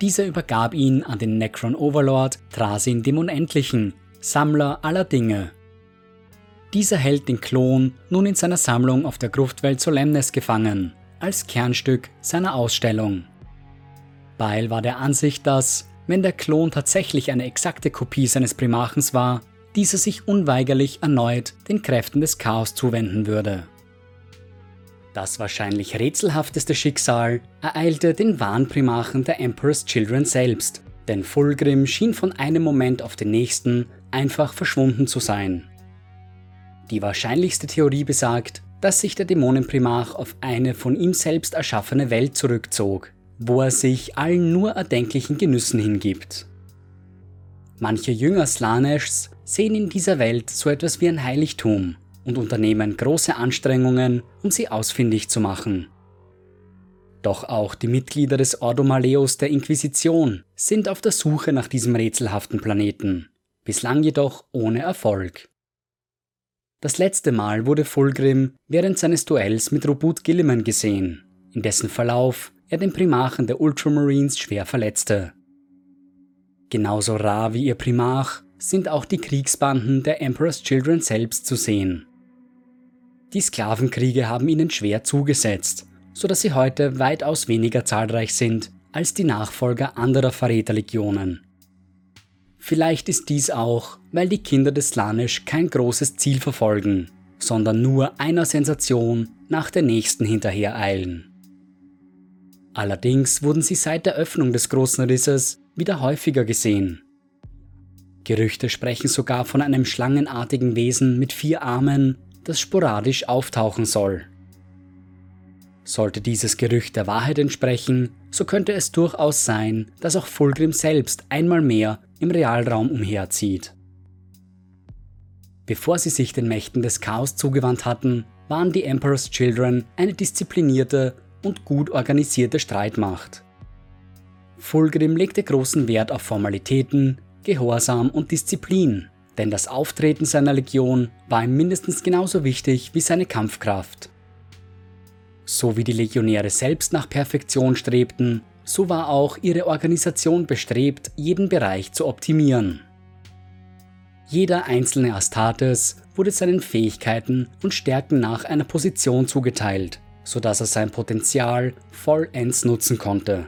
Dieser übergab ihn an den Necron Overlord Trasin dem Unendlichen, Sammler aller Dinge. Dieser hält den Klon nun in seiner Sammlung auf der Gruftwelt Solemnes gefangen, als Kernstück seiner Ausstellung. Beil war der Ansicht, dass, wenn der Klon tatsächlich eine exakte Kopie seines Primachens war, dieser sich unweigerlich erneut den Kräften des Chaos zuwenden würde. Das wahrscheinlich rätselhafteste Schicksal ereilte den wahren Primachen der Emperor's Children selbst, denn Fulgrim schien von einem Moment auf den nächsten einfach verschwunden zu sein. Die wahrscheinlichste Theorie besagt, dass sich der Dämonenprimach auf eine von ihm selbst erschaffene Welt zurückzog, wo er sich allen nur erdenklichen Genüssen hingibt. Manche Jünger Slaneshs sehen in dieser Welt so etwas wie ein Heiligtum und unternehmen große Anstrengungen, um sie ausfindig zu machen. Doch auch die Mitglieder des Ordo Maleus der Inquisition sind auf der Suche nach diesem rätselhaften Planeten, bislang jedoch ohne Erfolg. Das letzte Mal wurde Fulgrim während seines Duells mit Robut Gilliman gesehen, in dessen Verlauf er den Primachen der Ultramarines schwer verletzte. Genauso rar wie ihr Primach sind auch die Kriegsbanden der Emperor's Children selbst zu sehen. Die Sklavenkriege haben ihnen schwer zugesetzt, so dass sie heute weitaus weniger zahlreich sind als die Nachfolger anderer Verräterlegionen. Vielleicht ist dies auch, weil die Kinder des Slanisch kein großes Ziel verfolgen, sondern nur einer Sensation nach der nächsten hinterhereilen. Allerdings wurden sie seit der Öffnung des großen Risses wieder häufiger gesehen. Gerüchte sprechen sogar von einem schlangenartigen Wesen mit vier Armen, das sporadisch auftauchen soll. Sollte dieses Gerücht der Wahrheit entsprechen, so könnte es durchaus sein, dass auch Fulgrim selbst einmal mehr im Realraum umherzieht. Bevor sie sich den Mächten des Chaos zugewandt hatten, waren die Emperor's Children eine disziplinierte und gut organisierte Streitmacht. Fulgrim legte großen Wert auf Formalitäten, Gehorsam und Disziplin denn das Auftreten seiner Legion war ihm mindestens genauso wichtig wie seine Kampfkraft. So wie die Legionäre selbst nach Perfektion strebten, so war auch ihre Organisation bestrebt, jeden Bereich zu optimieren. Jeder einzelne Astartes wurde seinen Fähigkeiten und Stärken nach einer Position zugeteilt, sodass er sein Potenzial vollends nutzen konnte.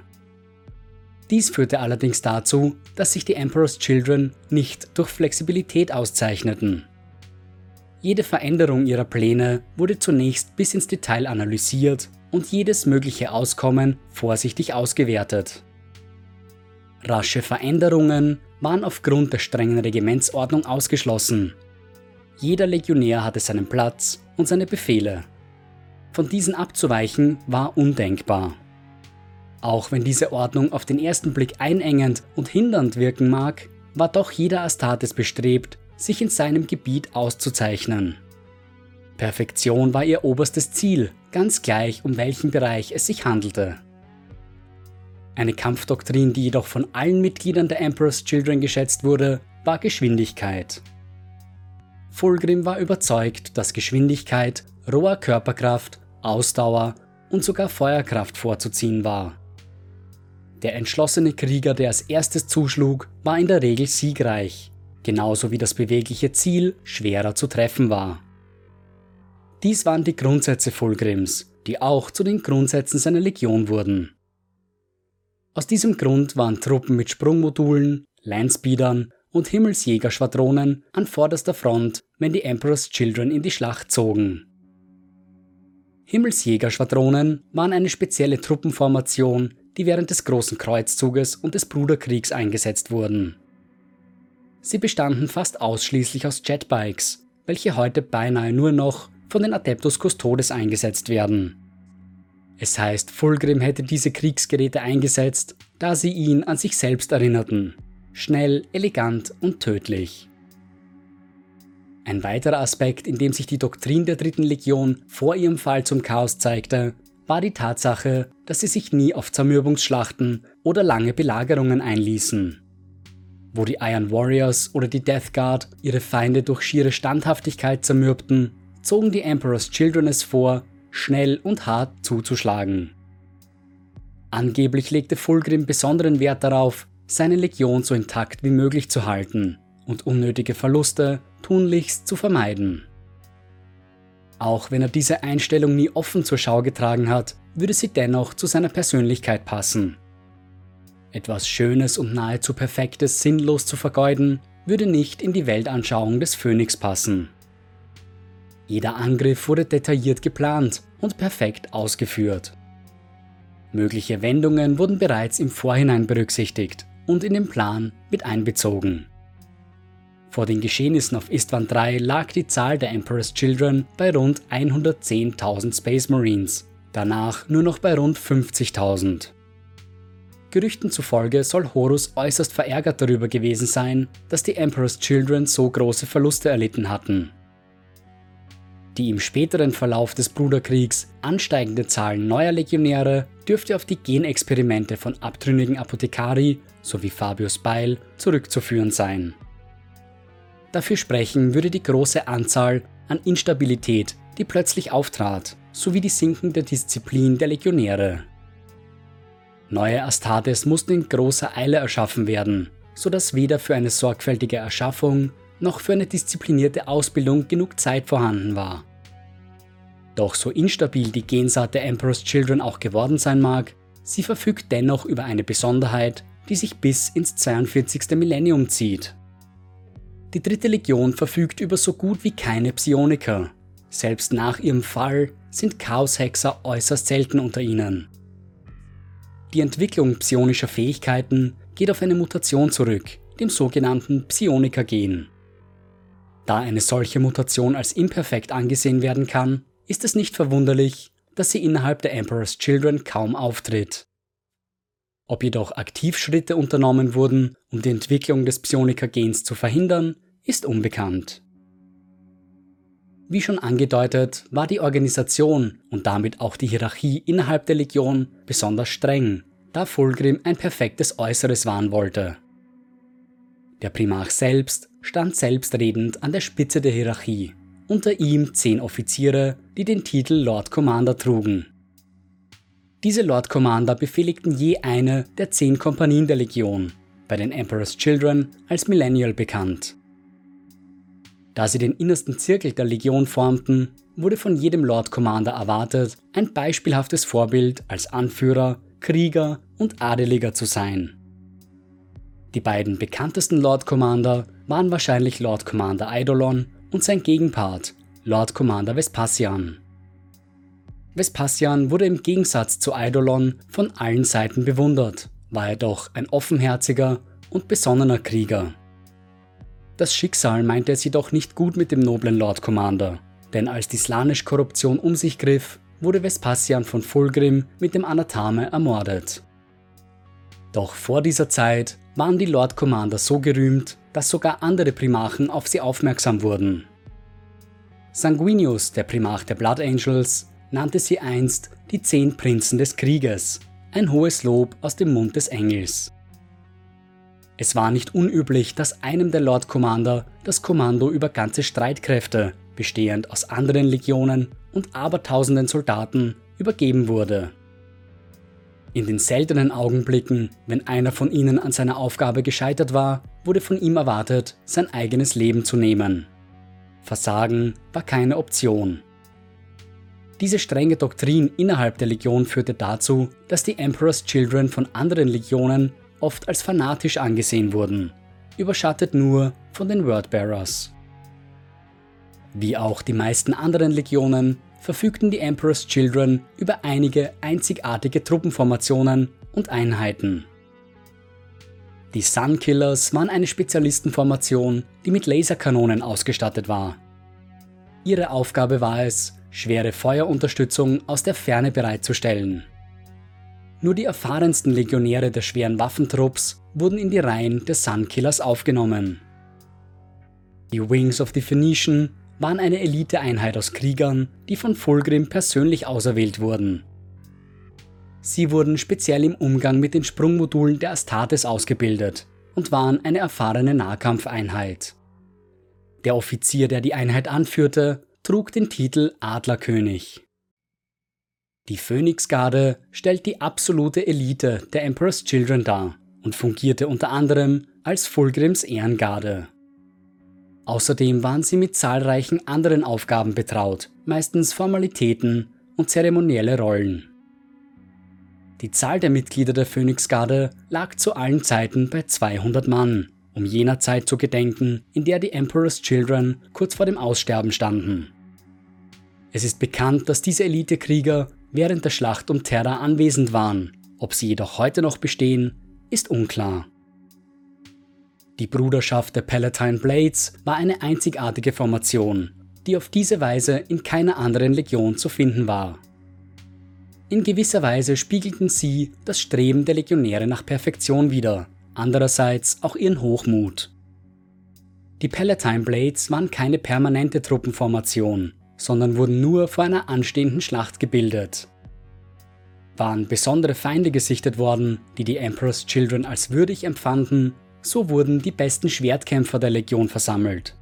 Dies führte allerdings dazu, dass sich die Emperor's Children nicht durch Flexibilität auszeichneten. Jede Veränderung ihrer Pläne wurde zunächst bis ins Detail analysiert und jedes mögliche Auskommen vorsichtig ausgewertet. Rasche Veränderungen waren aufgrund der strengen Regimentsordnung ausgeschlossen. Jeder Legionär hatte seinen Platz und seine Befehle. Von diesen abzuweichen war undenkbar. Auch wenn diese Ordnung auf den ersten Blick einengend und hindernd wirken mag, war doch jeder Astartes bestrebt, sich in seinem Gebiet auszuzeichnen. Perfektion war ihr oberstes Ziel, ganz gleich um welchen Bereich es sich handelte. Eine Kampfdoktrin, die jedoch von allen Mitgliedern der Emperor's Children geschätzt wurde, war Geschwindigkeit. Fulgrim war überzeugt, dass Geschwindigkeit, roher Körperkraft, Ausdauer und sogar Feuerkraft vorzuziehen war. Der entschlossene Krieger, der als erstes zuschlug, war in der Regel siegreich, genauso wie das bewegliche Ziel schwerer zu treffen war. Dies waren die Grundsätze Fulgrims, die auch zu den Grundsätzen seiner Legion wurden. Aus diesem Grund waren Truppen mit Sprungmodulen, Landspeedern und Himmelsjägerschwadronen an vorderster Front, wenn die Emperor's Children in die Schlacht zogen. Himmelsjägerschwadronen waren eine spezielle Truppenformation, die während des Großen Kreuzzuges und des Bruderkriegs eingesetzt wurden. Sie bestanden fast ausschließlich aus Jetbikes, welche heute beinahe nur noch von den Adeptus Custodes eingesetzt werden. Es heißt, Fulgrim hätte diese Kriegsgeräte eingesetzt, da sie ihn an sich selbst erinnerten. Schnell, elegant und tödlich. Ein weiterer Aspekt, in dem sich die Doktrin der Dritten Legion vor ihrem Fall zum Chaos zeigte, war die Tatsache, dass sie sich nie auf Zermürbungsschlachten oder lange Belagerungen einließen. Wo die Iron Warriors oder die Death Guard ihre Feinde durch schiere Standhaftigkeit zermürbten, zogen die Emperor's Children es vor, schnell und hart zuzuschlagen. Angeblich legte Fulgrim besonderen Wert darauf, seine Legion so intakt wie möglich zu halten und unnötige Verluste tunlichst zu vermeiden. Auch wenn er diese Einstellung nie offen zur Schau getragen hat, würde sie dennoch zu seiner Persönlichkeit passen. Etwas Schönes und nahezu Perfektes sinnlos zu vergeuden, würde nicht in die Weltanschauung des Phönix passen. Jeder Angriff wurde detailliert geplant und perfekt ausgeführt. Mögliche Wendungen wurden bereits im Vorhinein berücksichtigt und in den Plan mit einbezogen. Vor den Geschehnissen auf Istvan 3 lag die Zahl der Emperor's Children bei rund 110.000 Space Marines, danach nur noch bei rund 50.000. Gerüchten zufolge soll Horus äußerst verärgert darüber gewesen sein, dass die Emperor's Children so große Verluste erlitten hatten. Die im späteren Verlauf des Bruderkriegs ansteigende Zahl neuer Legionäre dürfte auf die Genexperimente von abtrünnigen Apothekari sowie Fabius Beil zurückzuführen sein. Dafür sprechen würde die große Anzahl an Instabilität, die plötzlich auftrat, sowie die sinkende Disziplin der Legionäre. Neue Astartes mussten in großer Eile erschaffen werden, sodass weder für eine sorgfältige Erschaffung noch für eine disziplinierte Ausbildung genug Zeit vorhanden war. Doch so instabil die Gensaat der Emperor's Children auch geworden sein mag, sie verfügt dennoch über eine Besonderheit, die sich bis ins 42. Millennium zieht. Die dritte Legion verfügt über so gut wie keine Psioniker. Selbst nach ihrem Fall sind Chaoshexer äußerst selten unter ihnen. Die Entwicklung psionischer Fähigkeiten geht auf eine Mutation zurück, dem sogenannten Psioniker-Gen. Da eine solche Mutation als imperfekt angesehen werden kann, ist es nicht verwunderlich, dass sie innerhalb der Emperor's Children kaum auftritt. Ob jedoch Aktivschritte unternommen wurden, um die Entwicklung des Psioniker-Gens zu verhindern, ist unbekannt. Wie schon angedeutet, war die Organisation und damit auch die Hierarchie innerhalb der Legion besonders streng, da Fulgrim ein perfektes Äußeres wahren wollte. Der Primarch selbst stand selbstredend an der Spitze der Hierarchie, unter ihm zehn Offiziere, die den Titel Lord Commander trugen. Diese Lord Commander befehligten je eine der zehn Kompanien der Legion, bei den Emperor's Children als Millennial bekannt. Da sie den innersten Zirkel der Legion formten, wurde von jedem Lord Commander erwartet, ein beispielhaftes Vorbild als Anführer, Krieger und Adeliger zu sein. Die beiden bekanntesten Lord Commander waren wahrscheinlich Lord Commander Eidolon und sein Gegenpart, Lord Commander Vespasian. Vespasian wurde im Gegensatz zu Eidolon von allen Seiten bewundert, war er doch ein offenherziger und besonnener Krieger. Das Schicksal meinte es jedoch nicht gut mit dem noblen Lord Commander, denn als die Slanisch-Korruption um sich griff, wurde Vespasian von Fulgrim mit dem Anathame ermordet. Doch vor dieser Zeit waren die Lord Commander so gerühmt, dass sogar andere Primarchen auf sie aufmerksam wurden. Sanguinius, der Primarch der Blood Angels, nannte sie einst die zehn Prinzen des Krieges, ein hohes Lob aus dem Mund des Engels. Es war nicht unüblich, dass einem der Lord Commander das Kommando über ganze Streitkräfte, bestehend aus anderen Legionen und abertausenden Soldaten, übergeben wurde. In den seltenen Augenblicken, wenn einer von ihnen an seiner Aufgabe gescheitert war, wurde von ihm erwartet, sein eigenes Leben zu nehmen. Versagen war keine Option. Diese strenge Doktrin innerhalb der Legion führte dazu, dass die Emperor's Children von anderen Legionen oft als fanatisch angesehen wurden, überschattet nur von den Wordbearers. Wie auch die meisten anderen Legionen verfügten die Emperor's Children über einige einzigartige Truppenformationen und Einheiten. Die Sunkillers waren eine Spezialistenformation, die mit Laserkanonen ausgestattet war. Ihre Aufgabe war es, schwere Feuerunterstützung aus der Ferne bereitzustellen. Nur die erfahrensten Legionäre der schweren Waffentrupps wurden in die Reihen der Sunkillers aufgenommen. Die Wings of the Phoenician waren eine Eliteeinheit aus Kriegern, die von Fulgrim persönlich auserwählt wurden. Sie wurden speziell im Umgang mit den Sprungmodulen der Astartes ausgebildet, und waren eine erfahrene Nahkampfeinheit. Der Offizier, der die Einheit anführte, trug den Titel Adlerkönig. Die Phönixgarde stellt die absolute Elite der Emperor's Children dar und fungierte unter anderem als Fulgrims Ehrengarde. Außerdem waren sie mit zahlreichen anderen Aufgaben betraut, meistens Formalitäten und zeremonielle Rollen. Die Zahl der Mitglieder der Phönixgarde lag zu allen Zeiten bei 200 Mann, um jener Zeit zu gedenken, in der die Emperor's Children kurz vor dem Aussterben standen. Es ist bekannt, dass diese Elitekrieger während der Schlacht um Terra anwesend waren, ob sie jedoch heute noch bestehen, ist unklar. Die Bruderschaft der Palatine Blades war eine einzigartige Formation, die auf diese Weise in keiner anderen Legion zu finden war. In gewisser Weise spiegelten sie das Streben der Legionäre nach Perfektion wider, andererseits auch ihren Hochmut. Die Palatine Blades waren keine permanente Truppenformation, sondern wurden nur vor einer anstehenden Schlacht gebildet. Waren besondere Feinde gesichtet worden, die die Emperor's Children als würdig empfanden, so wurden die besten Schwertkämpfer der Legion versammelt.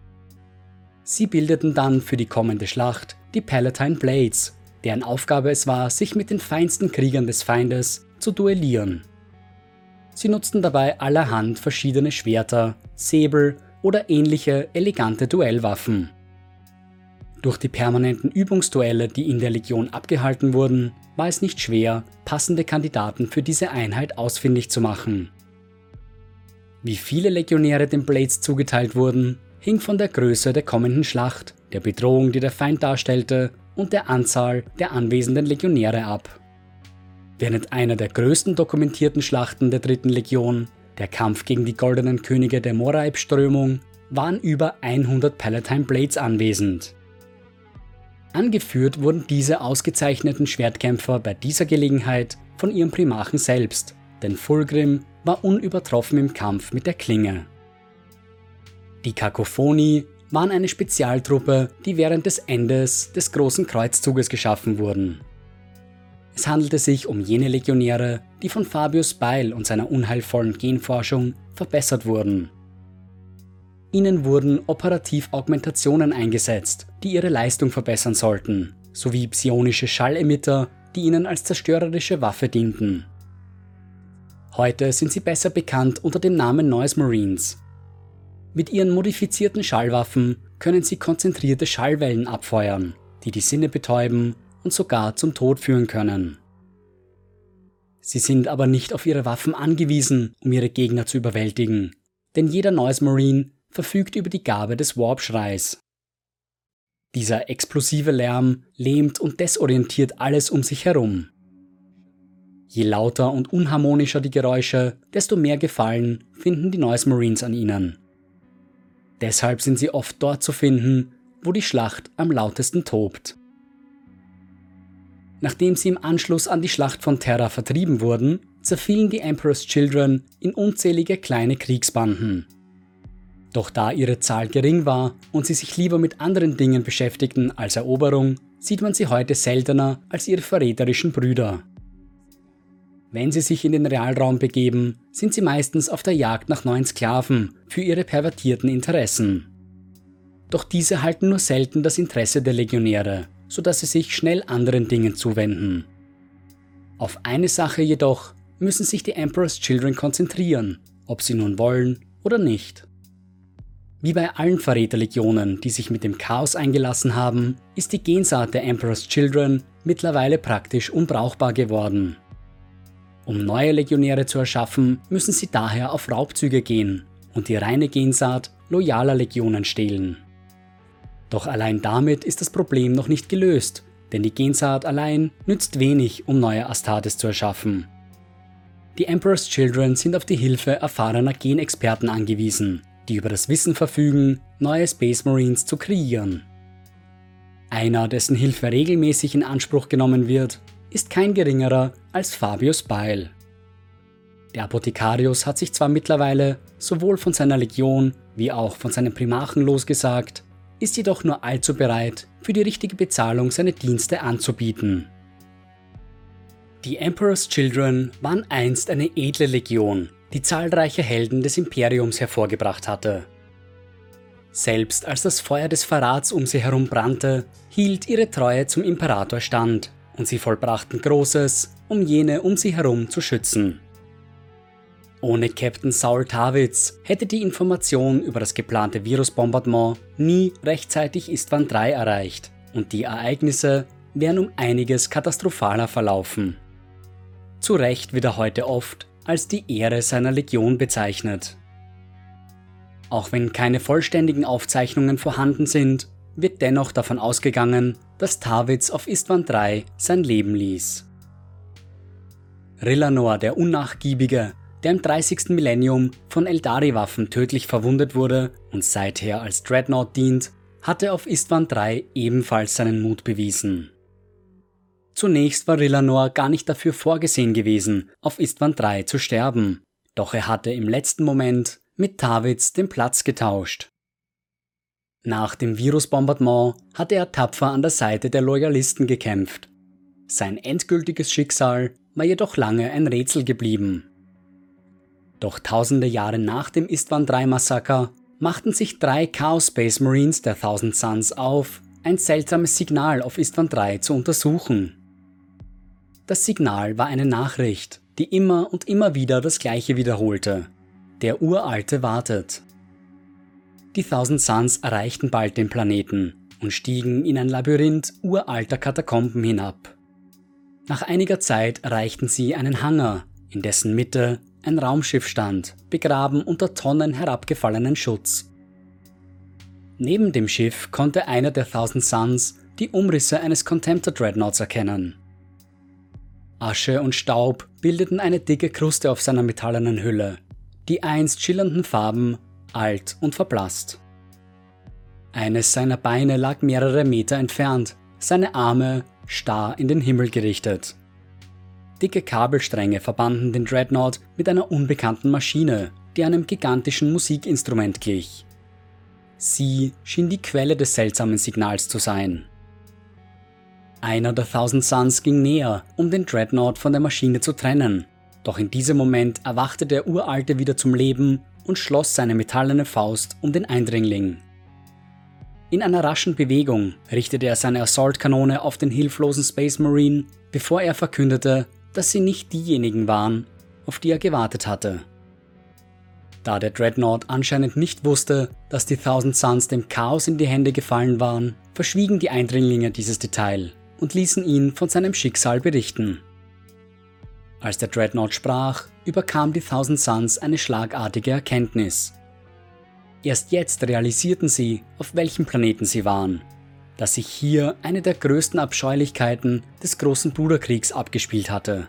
Sie bildeten dann für die kommende Schlacht die Palatine Blades, deren Aufgabe es war, sich mit den feinsten Kriegern des Feindes zu duellieren. Sie nutzten dabei allerhand verschiedene Schwerter, Säbel oder ähnliche elegante Duellwaffen. Durch die permanenten Übungsduelle, die in der Legion abgehalten wurden, war es nicht schwer, passende Kandidaten für diese Einheit ausfindig zu machen. Wie viele Legionäre den Blades zugeteilt wurden, hing von der Größe der kommenden Schlacht, der Bedrohung, die der Feind darstellte und der Anzahl der anwesenden Legionäre ab. Während einer der größten dokumentierten Schlachten der dritten Legion, der Kampf gegen die goldenen Könige der Moraib-Strömung, waren über 100 Palatine Blades anwesend. Angeführt wurden diese ausgezeichneten Schwertkämpfer bei dieser Gelegenheit von ihrem Primachen selbst, denn Fulgrim war unübertroffen im Kampf mit der Klinge. Die Kakophonie waren eine Spezialtruppe, die während des Endes des Großen Kreuzzuges geschaffen wurden. Es handelte sich um jene Legionäre, die von Fabius Beil und seiner unheilvollen Genforschung verbessert wurden. Ihnen wurden operativ Augmentationen eingesetzt, die ihre Leistung verbessern sollten, sowie psionische Schallemitter, die ihnen als zerstörerische Waffe dienten. Heute sind sie besser bekannt unter dem Namen Noise Marines. Mit ihren modifizierten Schallwaffen können sie konzentrierte Schallwellen abfeuern, die die Sinne betäuben und sogar zum Tod führen können. Sie sind aber nicht auf ihre Waffen angewiesen, um ihre Gegner zu überwältigen, denn jeder Noise Marine verfügt über die Gabe des Warp-Schreis. Dieser explosive Lärm lähmt und desorientiert alles um sich herum. Je lauter und unharmonischer die Geräusche, desto mehr Gefallen finden die Noise Marines an ihnen. Deshalb sind sie oft dort zu finden, wo die Schlacht am lautesten tobt. Nachdem sie im Anschluss an die Schlacht von Terra vertrieben wurden, zerfielen die Emperor's Children in unzählige kleine Kriegsbanden. Doch da ihre Zahl gering war und sie sich lieber mit anderen Dingen beschäftigten als Eroberung, sieht man sie heute seltener als ihre verräterischen Brüder. Wenn sie sich in den Realraum begeben, sind sie meistens auf der Jagd nach neuen Sklaven für ihre pervertierten Interessen. Doch diese halten nur selten das Interesse der Legionäre, sodass sie sich schnell anderen Dingen zuwenden. Auf eine Sache jedoch müssen sich die Emperor's Children konzentrieren, ob sie nun wollen oder nicht. Wie bei allen Verräterlegionen, die sich mit dem Chaos eingelassen haben, ist die Gensaat der Emperor's Children mittlerweile praktisch unbrauchbar geworden. Um neue Legionäre zu erschaffen, müssen sie daher auf Raubzüge gehen und die reine Gensaat loyaler Legionen stehlen. Doch allein damit ist das Problem noch nicht gelöst, denn die Gensaat allein nützt wenig, um neue Astartes zu erschaffen. Die Emperor's Children sind auf die Hilfe erfahrener Genexperten angewiesen, die über das Wissen verfügen, neue Space Marines zu kreieren. Einer, dessen Hilfe regelmäßig in Anspruch genommen wird, ist kein geringerer als Fabius Beil. Der Apothekarius hat sich zwar mittlerweile sowohl von seiner Legion wie auch von seinem Primachen losgesagt, ist jedoch nur allzu bereit, für die richtige Bezahlung seine Dienste anzubieten. Die Emperor's Children waren einst eine edle Legion, die zahlreiche Helden des Imperiums hervorgebracht hatte. Selbst als das Feuer des Verrats um sie herum brannte, hielt ihre Treue zum Imperator stand und sie vollbrachten Großes, um jene um sie herum zu schützen. Ohne Captain Saul Tawitz hätte die Information über das geplante Virusbombardement nie rechtzeitig Istvan III erreicht und die Ereignisse wären um einiges katastrophaler verlaufen. Zu Recht wird er heute oft als die Ehre seiner Legion bezeichnet. Auch wenn keine vollständigen Aufzeichnungen vorhanden sind, wird dennoch davon ausgegangen, dass Tawitz auf Istvan III sein Leben ließ. Rillanor der Unnachgiebige, der im 30. Millennium von Eldari-Waffen tödlich verwundet wurde und seither als Dreadnought dient, hatte auf Istvan III ebenfalls seinen Mut bewiesen. Zunächst war Rillanor gar nicht dafür vorgesehen gewesen, auf Istvan III zu sterben, doch er hatte im letzten Moment mit Tawitz den Platz getauscht. Nach dem Virusbombardement hatte er tapfer an der Seite der Loyalisten gekämpft. Sein endgültiges Schicksal war jedoch lange ein Rätsel geblieben. Doch tausende Jahre nach dem Istvan III Massaker machten sich drei Chaos Space Marines der Thousand Suns auf, ein seltsames Signal auf Istvan III zu untersuchen. Das Signal war eine Nachricht, die immer und immer wieder das gleiche wiederholte. Der Uralte wartet. Die Thousand Suns erreichten bald den Planeten und stiegen in ein Labyrinth uralter Katakomben hinab. Nach einiger Zeit erreichten sie einen Hangar, in dessen Mitte ein Raumschiff stand, begraben unter Tonnen herabgefallenen Schutz. Neben dem Schiff konnte einer der Thousand Suns die Umrisse eines Contemptor Dreadnoughts erkennen. Asche und Staub bildeten eine dicke Kruste auf seiner metallenen Hülle, die einst schillernden Farben alt und verblasst. Eines seiner Beine lag mehrere Meter entfernt, seine Arme starr in den Himmel gerichtet. Dicke Kabelstränge verbanden den Dreadnought mit einer unbekannten Maschine, die einem gigantischen Musikinstrument glich. Sie schien die Quelle des seltsamen Signals zu sein. Einer der Thousand Suns ging näher, um den Dreadnought von der Maschine zu trennen, doch in diesem Moment erwachte der Uralte wieder zum Leben und schloss seine metallene Faust um den Eindringling. In einer raschen Bewegung richtete er seine Assault-Kanone auf den hilflosen Space Marine, bevor er verkündete, dass sie nicht diejenigen waren, auf die er gewartet hatte. Da der Dreadnought anscheinend nicht wusste, dass die Thousand Suns dem Chaos in die Hände gefallen waren, verschwiegen die Eindringlinge dieses Detail und ließen ihn von seinem Schicksal berichten. Als der Dreadnought sprach, überkam die Thousand Suns eine schlagartige Erkenntnis. Erst jetzt realisierten sie, auf welchem Planeten sie waren, dass sich hier eine der größten Abscheulichkeiten des großen Bruderkriegs abgespielt hatte.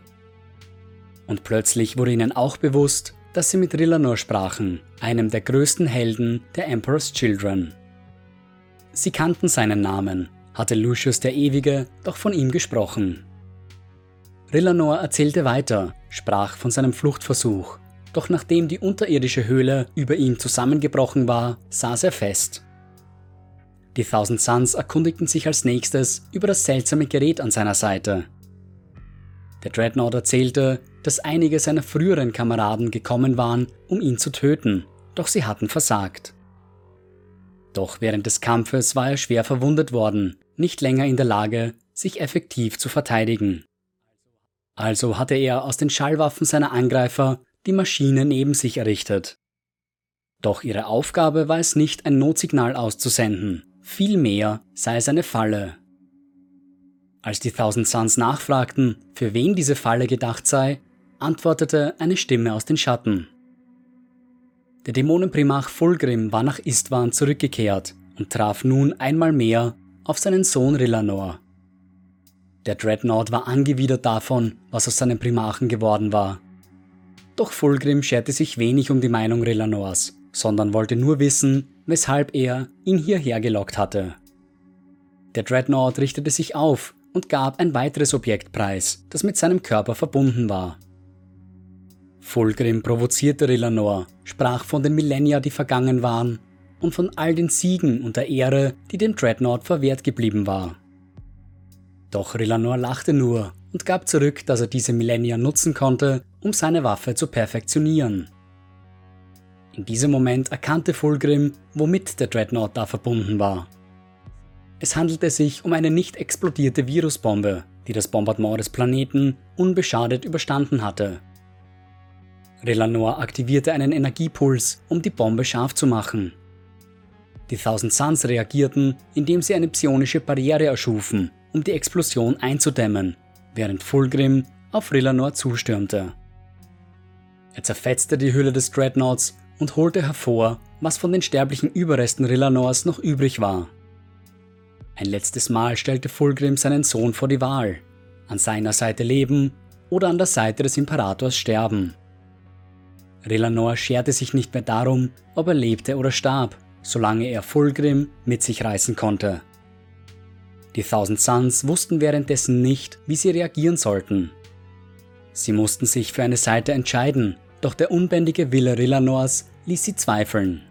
Und plötzlich wurde ihnen auch bewusst, dass sie mit Rillanor sprachen, einem der größten Helden der Emperor's Children. Sie kannten seinen Namen, hatte Lucius der Ewige doch von ihm gesprochen. Rillanor erzählte weiter, sprach von seinem Fluchtversuch, doch nachdem die unterirdische Höhle über ihm zusammengebrochen war, saß er fest. Die Thousand Suns erkundigten sich als nächstes über das seltsame Gerät an seiner Seite. Der Dreadnought erzählte, dass einige seiner früheren Kameraden gekommen waren, um ihn zu töten, doch sie hatten versagt. Doch während des Kampfes war er schwer verwundet worden, nicht länger in der Lage, sich effektiv zu verteidigen. Also hatte er aus den Schallwaffen seiner Angreifer die Maschine neben sich errichtet. Doch ihre Aufgabe war es nicht, ein Notsignal auszusenden, vielmehr sei es eine Falle. Als die Thousand Suns nachfragten, für wen diese Falle gedacht sei, antwortete eine Stimme aus den Schatten. Der Dämonenprimach Fulgrim war nach Istvan zurückgekehrt und traf nun einmal mehr auf seinen Sohn Rillanor. Der Dreadnought war angewidert davon, was aus seinem Primachen geworden war. Doch Fulgrim scherte sich wenig um die Meinung Rillanors, sondern wollte nur wissen, weshalb er ihn hierher gelockt hatte. Der Dreadnought richtete sich auf und gab ein weiteres Objekt preis, das mit seinem Körper verbunden war. Fulgrim provozierte Rillanor, sprach von den Millennia, die vergangen waren, und von all den Siegen und der Ehre, die dem Dreadnought verwehrt geblieben war. Doch Rillanor lachte nur und gab zurück, dass er diese Millennia nutzen konnte, um seine Waffe zu perfektionieren. In diesem Moment erkannte Fulgrim, womit der Dreadnought da verbunden war. Es handelte sich um eine nicht explodierte Virusbombe, die das Bombardement des Planeten unbeschadet überstanden hatte. Relanor aktivierte einen Energiepuls, um die Bombe scharf zu machen. Die Thousand Suns reagierten, indem sie eine psionische Barriere erschufen, um die Explosion einzudämmen, während Fulgrim auf Relanor zustürmte. Er zerfetzte die Hülle des Dreadnoughts und holte hervor, was von den sterblichen Überresten Rillanors noch übrig war. Ein letztes Mal stellte Fulgrim seinen Sohn vor die Wahl, an seiner Seite leben oder an der Seite des Imperators sterben. Relanor scherte sich nicht mehr darum, ob er lebte oder starb, solange er Fulgrim mit sich reißen konnte. Die Thousand Suns wussten währenddessen nicht, wie sie reagieren sollten. Sie mussten sich für eine Seite entscheiden, doch der unbändige Wille Rillanors ließ sie zweifeln.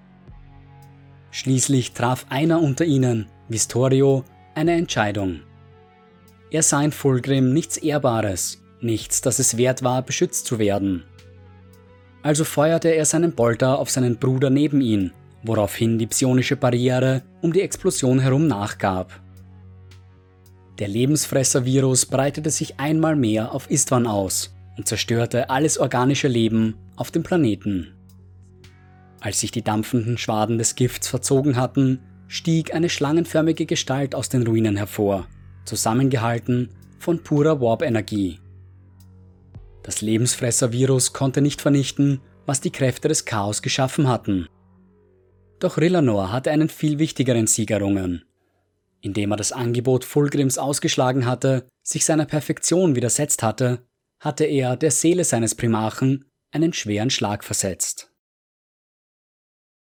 Schließlich traf einer unter ihnen, Vistorio, eine Entscheidung. Er sah in Fulgrim nichts Ehrbares, nichts, das es wert war, beschützt zu werden. Also feuerte er seinen Bolter auf seinen Bruder neben ihn, woraufhin die psionische Barriere um die Explosion herum nachgab. Der Lebensfresser-Virus breitete sich einmal mehr auf Istvan aus und zerstörte alles organische Leben auf dem Planeten. Als sich die dampfenden Schwaden des Gifts verzogen hatten, stieg eine schlangenförmige Gestalt aus den Ruinen hervor, zusammengehalten von purer Warp-Energie. Das Lebensfresser-Virus konnte nicht vernichten, was die Kräfte des Chaos geschaffen hatten. Doch Rillanor hatte einen viel wichtigeren Sieg errungen. Indem er das Angebot Fulgrims ausgeschlagen hatte, sich seiner Perfektion widersetzt hatte, hatte er der Seele seines Primarchen einen schweren Schlag versetzt.